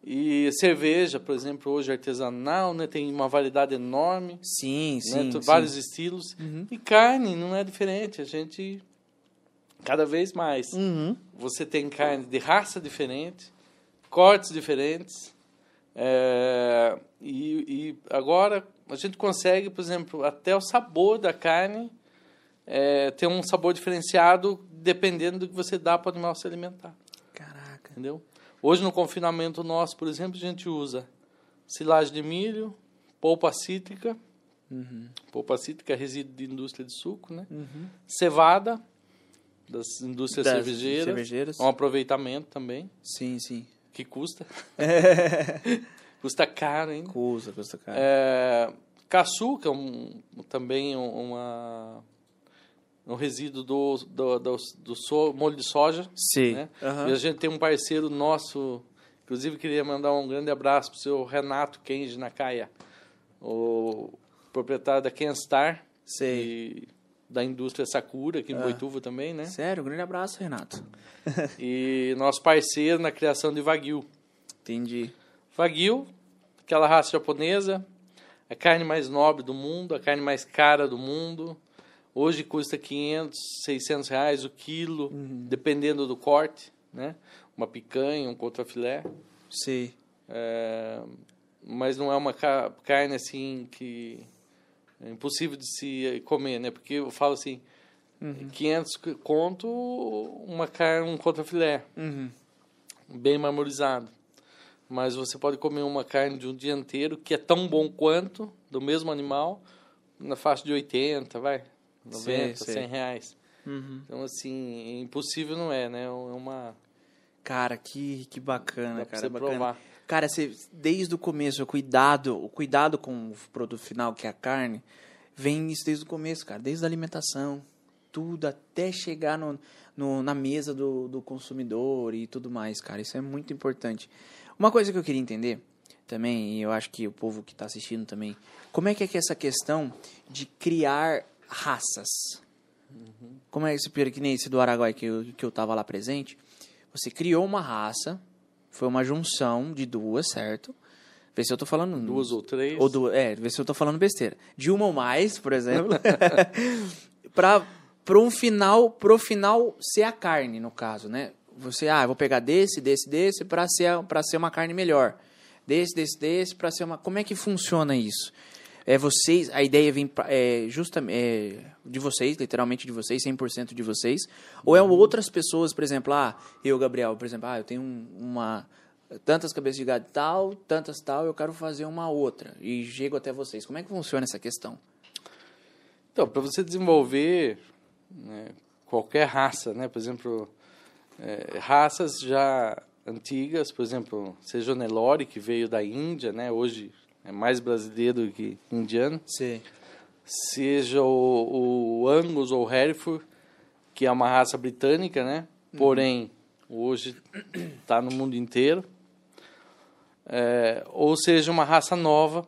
E cerveja, por exemplo, hoje artesanal, né? tem uma variedade enorme, Sim, né? sim. Vários estilos. Uhum. E carne não é diferente, a gente Cada vez mais. Uhum. Você tem carne de raça diferente, cortes diferentes. é, e, e agora a gente consegue, por exemplo, até o sabor da carne é, ter um sabor diferenciado dependendo do que você dá para o animal se alimentar. Caraca. Entendeu? Hoje no confinamento nosso, por exemplo, a gente usa silagem de milho, polpa cítrica, polpa cítrica é resíduo de indústria de suco, né? Cevada das indústrias Das cervejeiras, cervejeiras. um aproveitamento também Sim, sim. que custa, custa caro, hein? Custa, custa caro. É, caçu, que é um, também um- uma um resíduo do, do, do, do so- molho de soja. Sim. né? Aham. E a gente tem um parceiro nosso, inclusive queria mandar um grande abraço para o seu Renato Kenji Nakaya, o proprietário da Kenstar Sei. e da indústria Sakura, aqui em Ah. Boituva também, né? Sério, um grande abraço, Renato. E nosso parceiro na criação de Wagyu. Entendi. Wagyu, aquela raça japonesa, a carne mais nobre do mundo, a carne mais cara do mundo. Hoje custa 500, 600 reais o quilo, dependendo do corte, né? Uma picanha, um contrafilé. Sei. É, mas não é uma ca- carne assim que é impossível de se comer, né? Porque eu falo assim, 500 conto uma carne, um contrafilé Uhum. bem marmorizado. Mas você pode comer uma carne de um dia inteiro que é tão bom quanto do mesmo animal na faixa de 80, vai, 90, Sei, sei. 100 reais. Uhum. Então assim, impossível não é, né? É uma Cara, que, que bacana, dá cara. você bacana. provar. Cara, você, desde o começo, o cuidado, o cuidado com o produto final, que é a carne, vem isso desde o começo, cara. Desde a alimentação, tudo, até chegar no, no- na mesa do, do consumidor e tudo mais, cara. Isso é muito importante. Uma coisa que eu queria entender também, e eu acho que o povo que está assistindo também, como é que é que essa questão de criar raças? Como é esse que nem esse do Araguai que eu, que eu tava lá presente? Você criou uma raça, foi uma junção de duas, certo? Vê se eu tô falando. Duas ou três. Ou du- é, vê se eu tô falando besteira. De uma ou mais, por exemplo. pra, pra um final, pro final ser a carne, no caso, né? Você, ah, eu vou pegar desse, desse, desse, pra ser, pra ser uma carne melhor. Desse, desse, desse, pra ser uma. Como é que funciona isso? É vocês, a ideia vem é, justamente é, de vocês, literalmente de vocês, 100% de vocês, ou é outras pessoas, por exemplo, ah, eu, Gabriel, por exemplo, ah, eu tenho um- uma tantas cabeças de gado tal, tantas tal, eu quero fazer uma outra e chego até vocês. Como é que funciona essa questão? Então, para você desenvolver né, qualquer raça, né, por exemplo, é, raças já antigas, por exemplo, seja o Nelore, que veio da Índia, né, hoje é mais brasileiro que indiano, Sim. seja o, o Angus ou Hereford, que é uma raça britânica, né, porém hoje está no mundo inteiro, É, ou seja uma raça nova,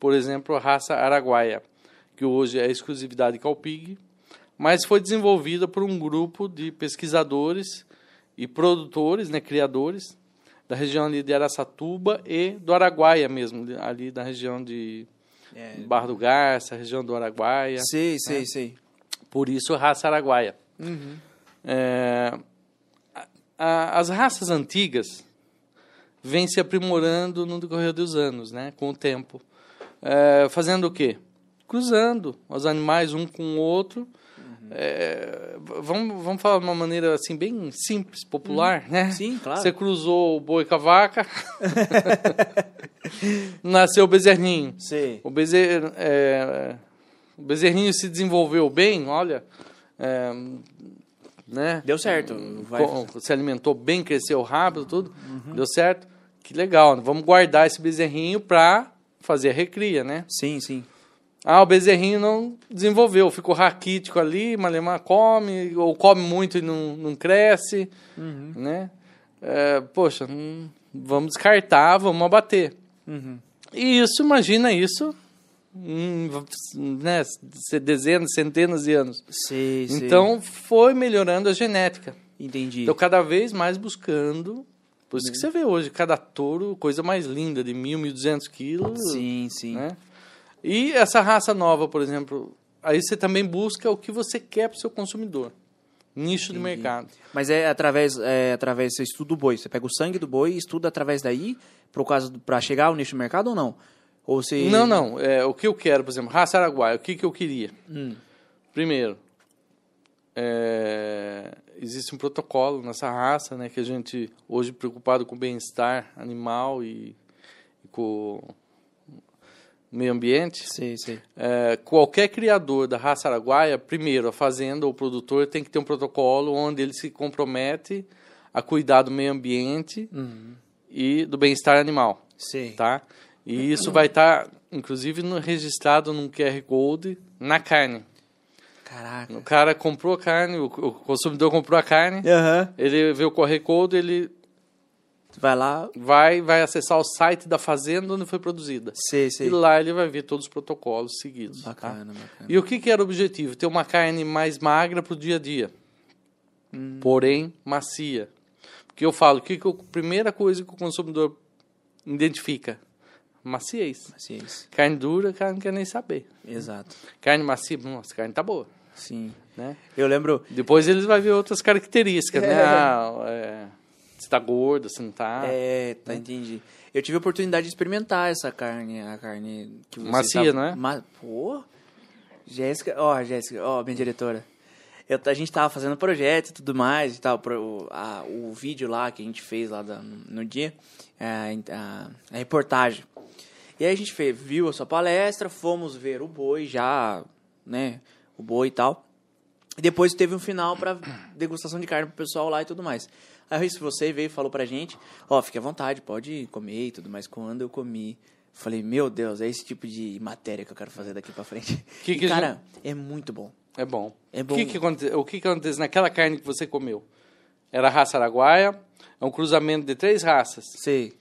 por exemplo, a raça araguaia, que hoje é exclusividade Calpig, mas foi desenvolvida por um grupo de pesquisadores e produtores, né, criadores, da região ali de Araçatuba e do Araguaia mesmo, ali da região de É. Barra do Garça, região do Araguaia. Sei, sei, sei. Por isso, raça araguaia. Uhum. É, a- a- as raças antigas vêm se aprimorando no decorrer dos anos, né, com o tempo. É, fazendo o quê? Cruzando os animais um com o outro. É, v- vamos, vamos falar de uma maneira assim bem simples, popular, né? Sim, claro. Você cruzou o boi com a vaca, nasceu o bezerrinho. Sei. O, bezer, é, o bezerrinho se desenvolveu bem, olha, é, né? Deu certo. Vai- Co- Se alimentou bem, cresceu rápido, tudo, deu certo. Que legal, vamos guardar esse bezerrinho para fazer a recria, né? Sim, sim. Ah, o bezerrinho não desenvolveu, ficou raquítico ali, malemar come, ou come muito e não, não cresce, né? É, poxa, hum, vamos descartar, vamos abater. Uhum. E isso, imagina isso, hum, né, dezenas, centenas de anos. Sei, sei. Então, foi melhorando a genética. entendi. Então, cada vez mais buscando. Por isso que você vê hoje, cada touro, coisa mais linda, de mil, mil duzentos quilos. Sim, sim. Né? E essa raça nova, por exemplo, aí você também busca o que você quer para o seu consumidor. Nicho de mercado. Mas é através, é através, você estuda o boi. Você pega o sangue do boi e estuda através daí, para chegar ao nicho de mercado ou não? Ou você... Não, não. É, o que eu quero, por exemplo, raça araguaia, o que, que eu queria? Hum. Primeiro, é, existe um protocolo nessa raça, né, que a gente hoje preocupado com o bem-estar animal e, e com meio ambiente. Sim, sim. É, qualquer criador da raça araguaia, primeiro, a fazenda ou o produtor tem que ter um protocolo onde ele se compromete a cuidar do meio ambiente Uhum. e do bem-estar animal, Sim. tá? E isso vai estar, inclusive, no, registrado num QR Code na carne. Caraca. O cara comprou a carne, o, o consumidor comprou a carne, Aham. ele vê o QR Code, ele Vai lá. vai, vai acessar o site da fazenda onde foi produzida. Sei, sei. E lá ele vai ver todos os protocolos seguidos. tá? Bacana, bacana. E o que, que era o objetivo? Ter uma carne mais magra para o dia a dia, porém macia. Porque eu falo, que, que a primeira coisa que o consumidor identifica? Maciez. Isso. Carne dura, cara não quer nem saber. Exato. Carne macia, nossa, carne tá boa. Sim. Né? Eu lembro... Depois eles vão ver outras características, né? Ah, é, se tá gordo, se não tá. É, tá, entendi. Eu tive a oportunidade de experimentar essa carne, a carne que você Macia, não é? Ma... Pô, Jéssica, ó, Jéssica, ó, minha diretora. Eu, a gente tava fazendo projeto e tudo mais e tal, pro, a, o vídeo lá que a gente fez lá da- no dia, a, a- a reportagem. E aí a gente fez, viu a sua palestra, fomos ver o boi já, né, o boi e tal. E depois teve um final para degustação de carne pro pessoal lá e tudo mais. Aí se você veio e falou pra gente, ó, fique à vontade, pode comer e tudo mais. Quando eu comi, falei, meu Deus, é esse tipo de matéria que eu quero fazer daqui pra frente. Que e, que a cara, é muito bom. É bom. É O, bom. que que aconte- o que, que acontece naquela carne que você comeu? Era a raça araguaia, é um cruzamento de três raças. Sei,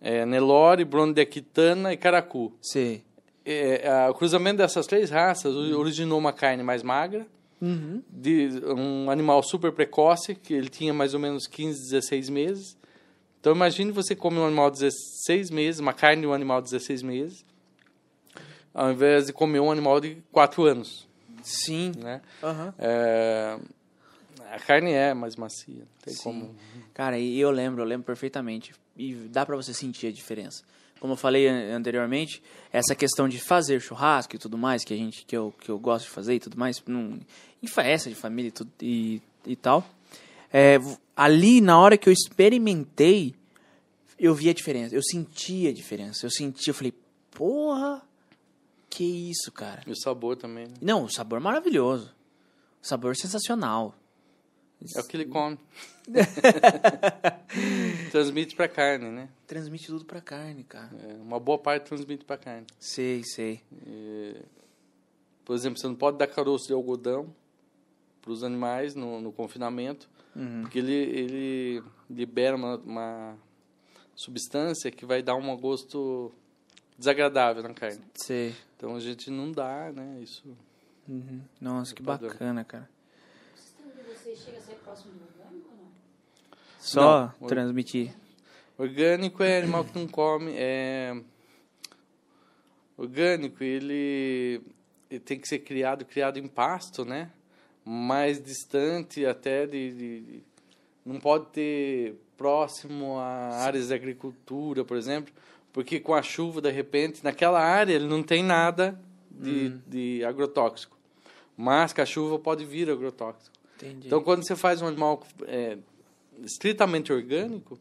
É, Nelore, Bruno de Aquitana e Caracu. sei. É, a- o cruzamento dessas três raças o- originou uma carne mais magra, Uhum. de um animal super precoce, que ele tinha mais ou menos 15, 16 meses. Então imagine você comer um animal de 16 meses, uma carne de um animal de 16 meses, ao invés de comer um animal de 4 anos. Sim. Né? Aham. É, a carne é mais macia, tem Sim. como. Cara, e eu lembro, eu lembro perfeitamente. E dá pra você sentir a diferença. Como eu falei an- anteriormente, essa questão de fazer churrasco e tudo mais, que a gente que eu, que eu gosto de fazer e tudo mais, num, em festa de família e, tudo, e, e tal. É, ali, na hora que eu experimentei, eu vi a diferença. Eu senti a diferença. Eu senti, eu falei, porra, que isso, cara. E o sabor também, né? Não, o sabor maravilhoso. O sabor sensacional. É o que ele come. transmite pra carne, né? Transmite tudo pra carne, cara. É, uma boa parte transmite pra carne. Sei, sei. É, por exemplo, você não pode dar caroço de algodão para os animais no, no confinamento, Uhum. porque ele, ele libera uma, uma substância que vai dar um gosto desagradável na carne. Sei. Então a gente não dá, né? Isso. Uhum. Nossa, que Padrão. bacana, cara. Vocês chega a ser próximo do orgânico ou não? Só Não. transmitir. Orgânico é animal que não come. É... Orgânico, ele... ele tem que ser criado, criado em pasto, né? Mais distante até de, de- de- Não pode ter próximo a áreas de agricultura, por exemplo, porque com a chuva, de repente, naquela área ele não tem nada de, de agrotóxico. Mas com a chuva pode vir agrotóxico. Entendi. Então, quando você faz um animal é, estritamente orgânico,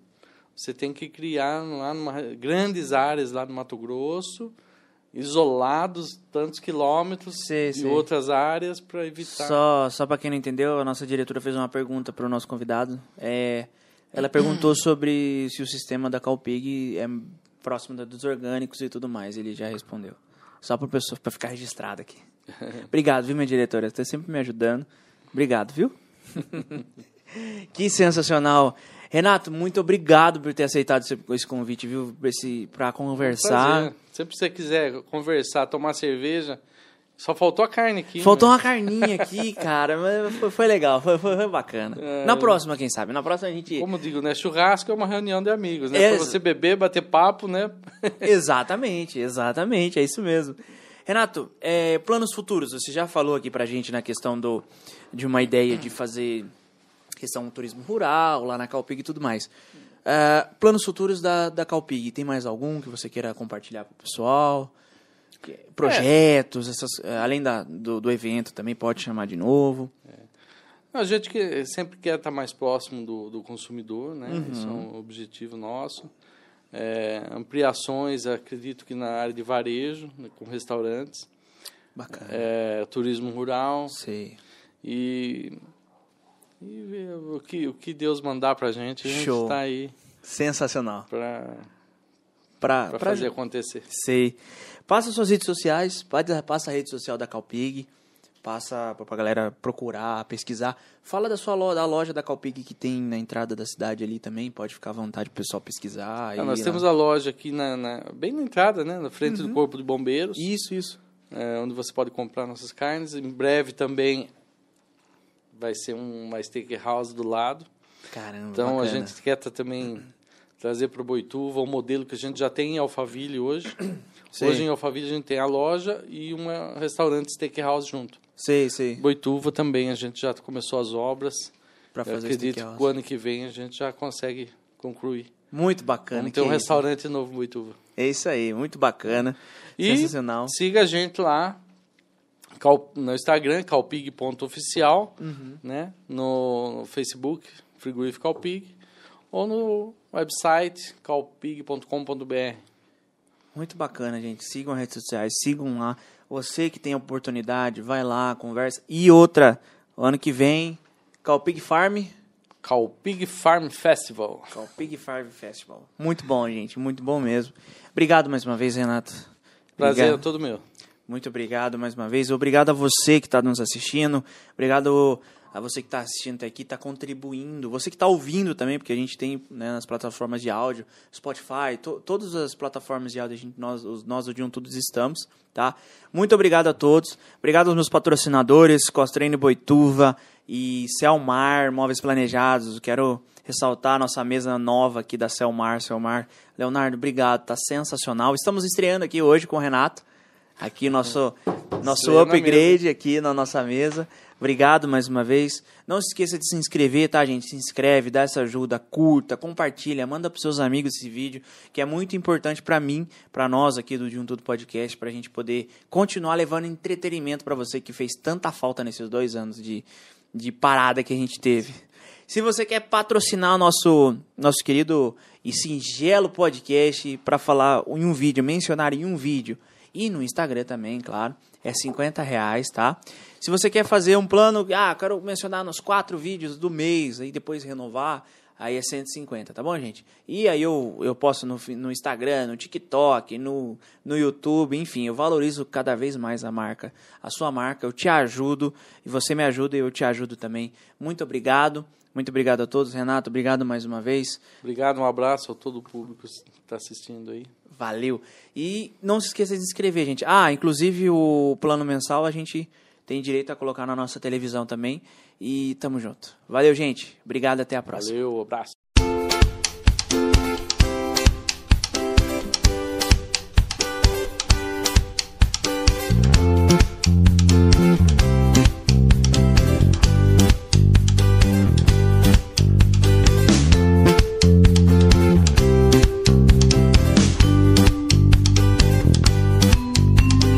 você tem que criar lá numa, grandes áreas lá no Mato Grosso, isolados tantos quilômetros Sei, de sei. outras áreas para evitar. Só, só para quem não entendeu, a nossa diretora fez uma pergunta para o nosso convidado. É, ela perguntou sobre se o sistema da Calpig é próximo dos orgânicos e tudo mais. Ele já respondeu. Só para pessoa para ficar registrado aqui. Obrigado, viu, minha diretora? Você sempre me ajudando. Obrigado, viu? que sensacional. Renato, muito obrigado por ter aceitado esse, convite, viu? Para conversar. Prazer. Sempre que você quiser conversar, tomar cerveja, só faltou a carne aqui. Faltou né? uma carninha aqui, cara, mas foi, foi legal, foi, foi- bacana. É. Na próxima, quem sabe? Na próxima a gente. Como digo, né? Churrasco é uma reunião de amigos, né? Ex- Pra você beber, bater papo, né? Exatamente, exatamente, é isso mesmo. Renato, é, planos futuros, você já falou aqui pra gente na questão do, de uma ideia de fazer questão do turismo rural, lá na Calpig e tudo mais. Uh, planos futuros da, da Calpig, tem mais algum que você queira compartilhar para o pessoal? Projetos, essas, uh, além da, do, do evento, também pode chamar de novo. A gente que sempre quer estar mais próximo do, do consumidor, né? Uhum. Isso é um objetivo nosso. É, ampliações, acredito que na área de varejo, né, com restaurantes. Bacana. É, turismo rural. Sei. E, e o, que, o que Deus mandar pra gente, a gente Show. está aí. Sensacional. Pra, pra, pra fazer acontecer. Sei. Passa suas redes sociais, passa a rede social da Calpig passa para a galera procurar, pesquisar. Fala da sua loja, da loja da Calpig que tem na entrada da cidade ali também, pode ficar à vontade o pessoal pesquisar. Ah, nós temos a loja aqui na, na, bem na entrada, né, na frente uhum. do Corpo de Bombeiros. Isso, isso. É, onde você pode comprar nossas carnes. Em breve também vai ser um, uma steakhouse do lado. Caramba, Então bacana. a gente quer também trazer para o Boituva um modelo que a gente já tem em Alphaville hoje. Sim. Hoje em Alphaville a gente tem a loja e um restaurante steakhouse junto. Sei, sei. Boituva também, a gente já começou as obras. Para fazer Eu acredito que o ano que vem a gente já consegue concluir. Muito bacana. Vamos ter um restaurante isso? novo em Boituva. É isso aí, muito bacana. E Sensacional. siga a gente lá no Instagram, calpig.oficial, uhum. né? No, no Facebook, Frigorífico Calpig, ou no website calpig.com.br. Muito bacana, gente. Sigam as redes sociais, sigam lá. Você que tem oportunidade, vai lá, conversa. E outra, ano que vem, Calpig Farm. Calpig Farm Festival. Calpig Farm Festival. Muito bom, gente. Muito bom mesmo. Obrigado mais uma vez, Renato. Prazer obrigado. é todo meu. Muito obrigado mais uma vez. Obrigado a você que está nos assistindo. Obrigado a você que está assistindo até aqui, está contribuindo, você que está ouvindo também, porque a gente tem né, nas plataformas de áudio, Spotify, to, todas as plataformas de áudio, gente, nós, os, nós, o Dion, todos estamos, tá? Muito obrigado a todos, obrigado aos meus patrocinadores, Costrene Boituva e Celmar, Móveis Planejados, quero ressaltar a nossa mesa nova aqui da Celmar, Celmar. Leonardo, obrigado, tá sensacional. Estamos estreando aqui hoje com o Renato, aqui nosso, nosso upgrade aqui na nossa mesa. Obrigado mais uma vez. Não se esqueça de se inscrever, tá, gente? Se inscreve, dá essa ajuda, curta, compartilha, manda para seus amigos esse vídeo, que é muito importante para mim, para nós aqui do De um Tudo Podcast, para a gente poder continuar levando entretenimento para você que fez tanta falta nesses dois anos de, de parada que a gente teve. Se você quer patrocinar o nosso, nosso querido e singelo podcast para falar em um vídeo, mencionar em um vídeo e no Instagram também, claro, é 50 reais, tá? Se você quer fazer um plano, ah, quero mencionar nos quatro vídeos do mês, aí depois renovar, aí é 150, tá bom, gente? E aí eu, eu posto no, no Instagram, no TikTok, no, no YouTube, enfim, eu valorizo cada vez mais a marca, a sua marca, eu te ajudo, e você me ajuda e eu te ajudo também. Muito obrigado. Muito obrigado a todos. Renato, obrigado mais uma vez. Obrigado, um abraço a todo o público que está assistindo aí. Valeu. E não se esqueça de se inscrever, gente. Ah, inclusive o plano mensal a gente tem direito a colocar na nossa televisão também. E tamo junto. Valeu, gente. Obrigado, até a próxima. Valeu, abraço.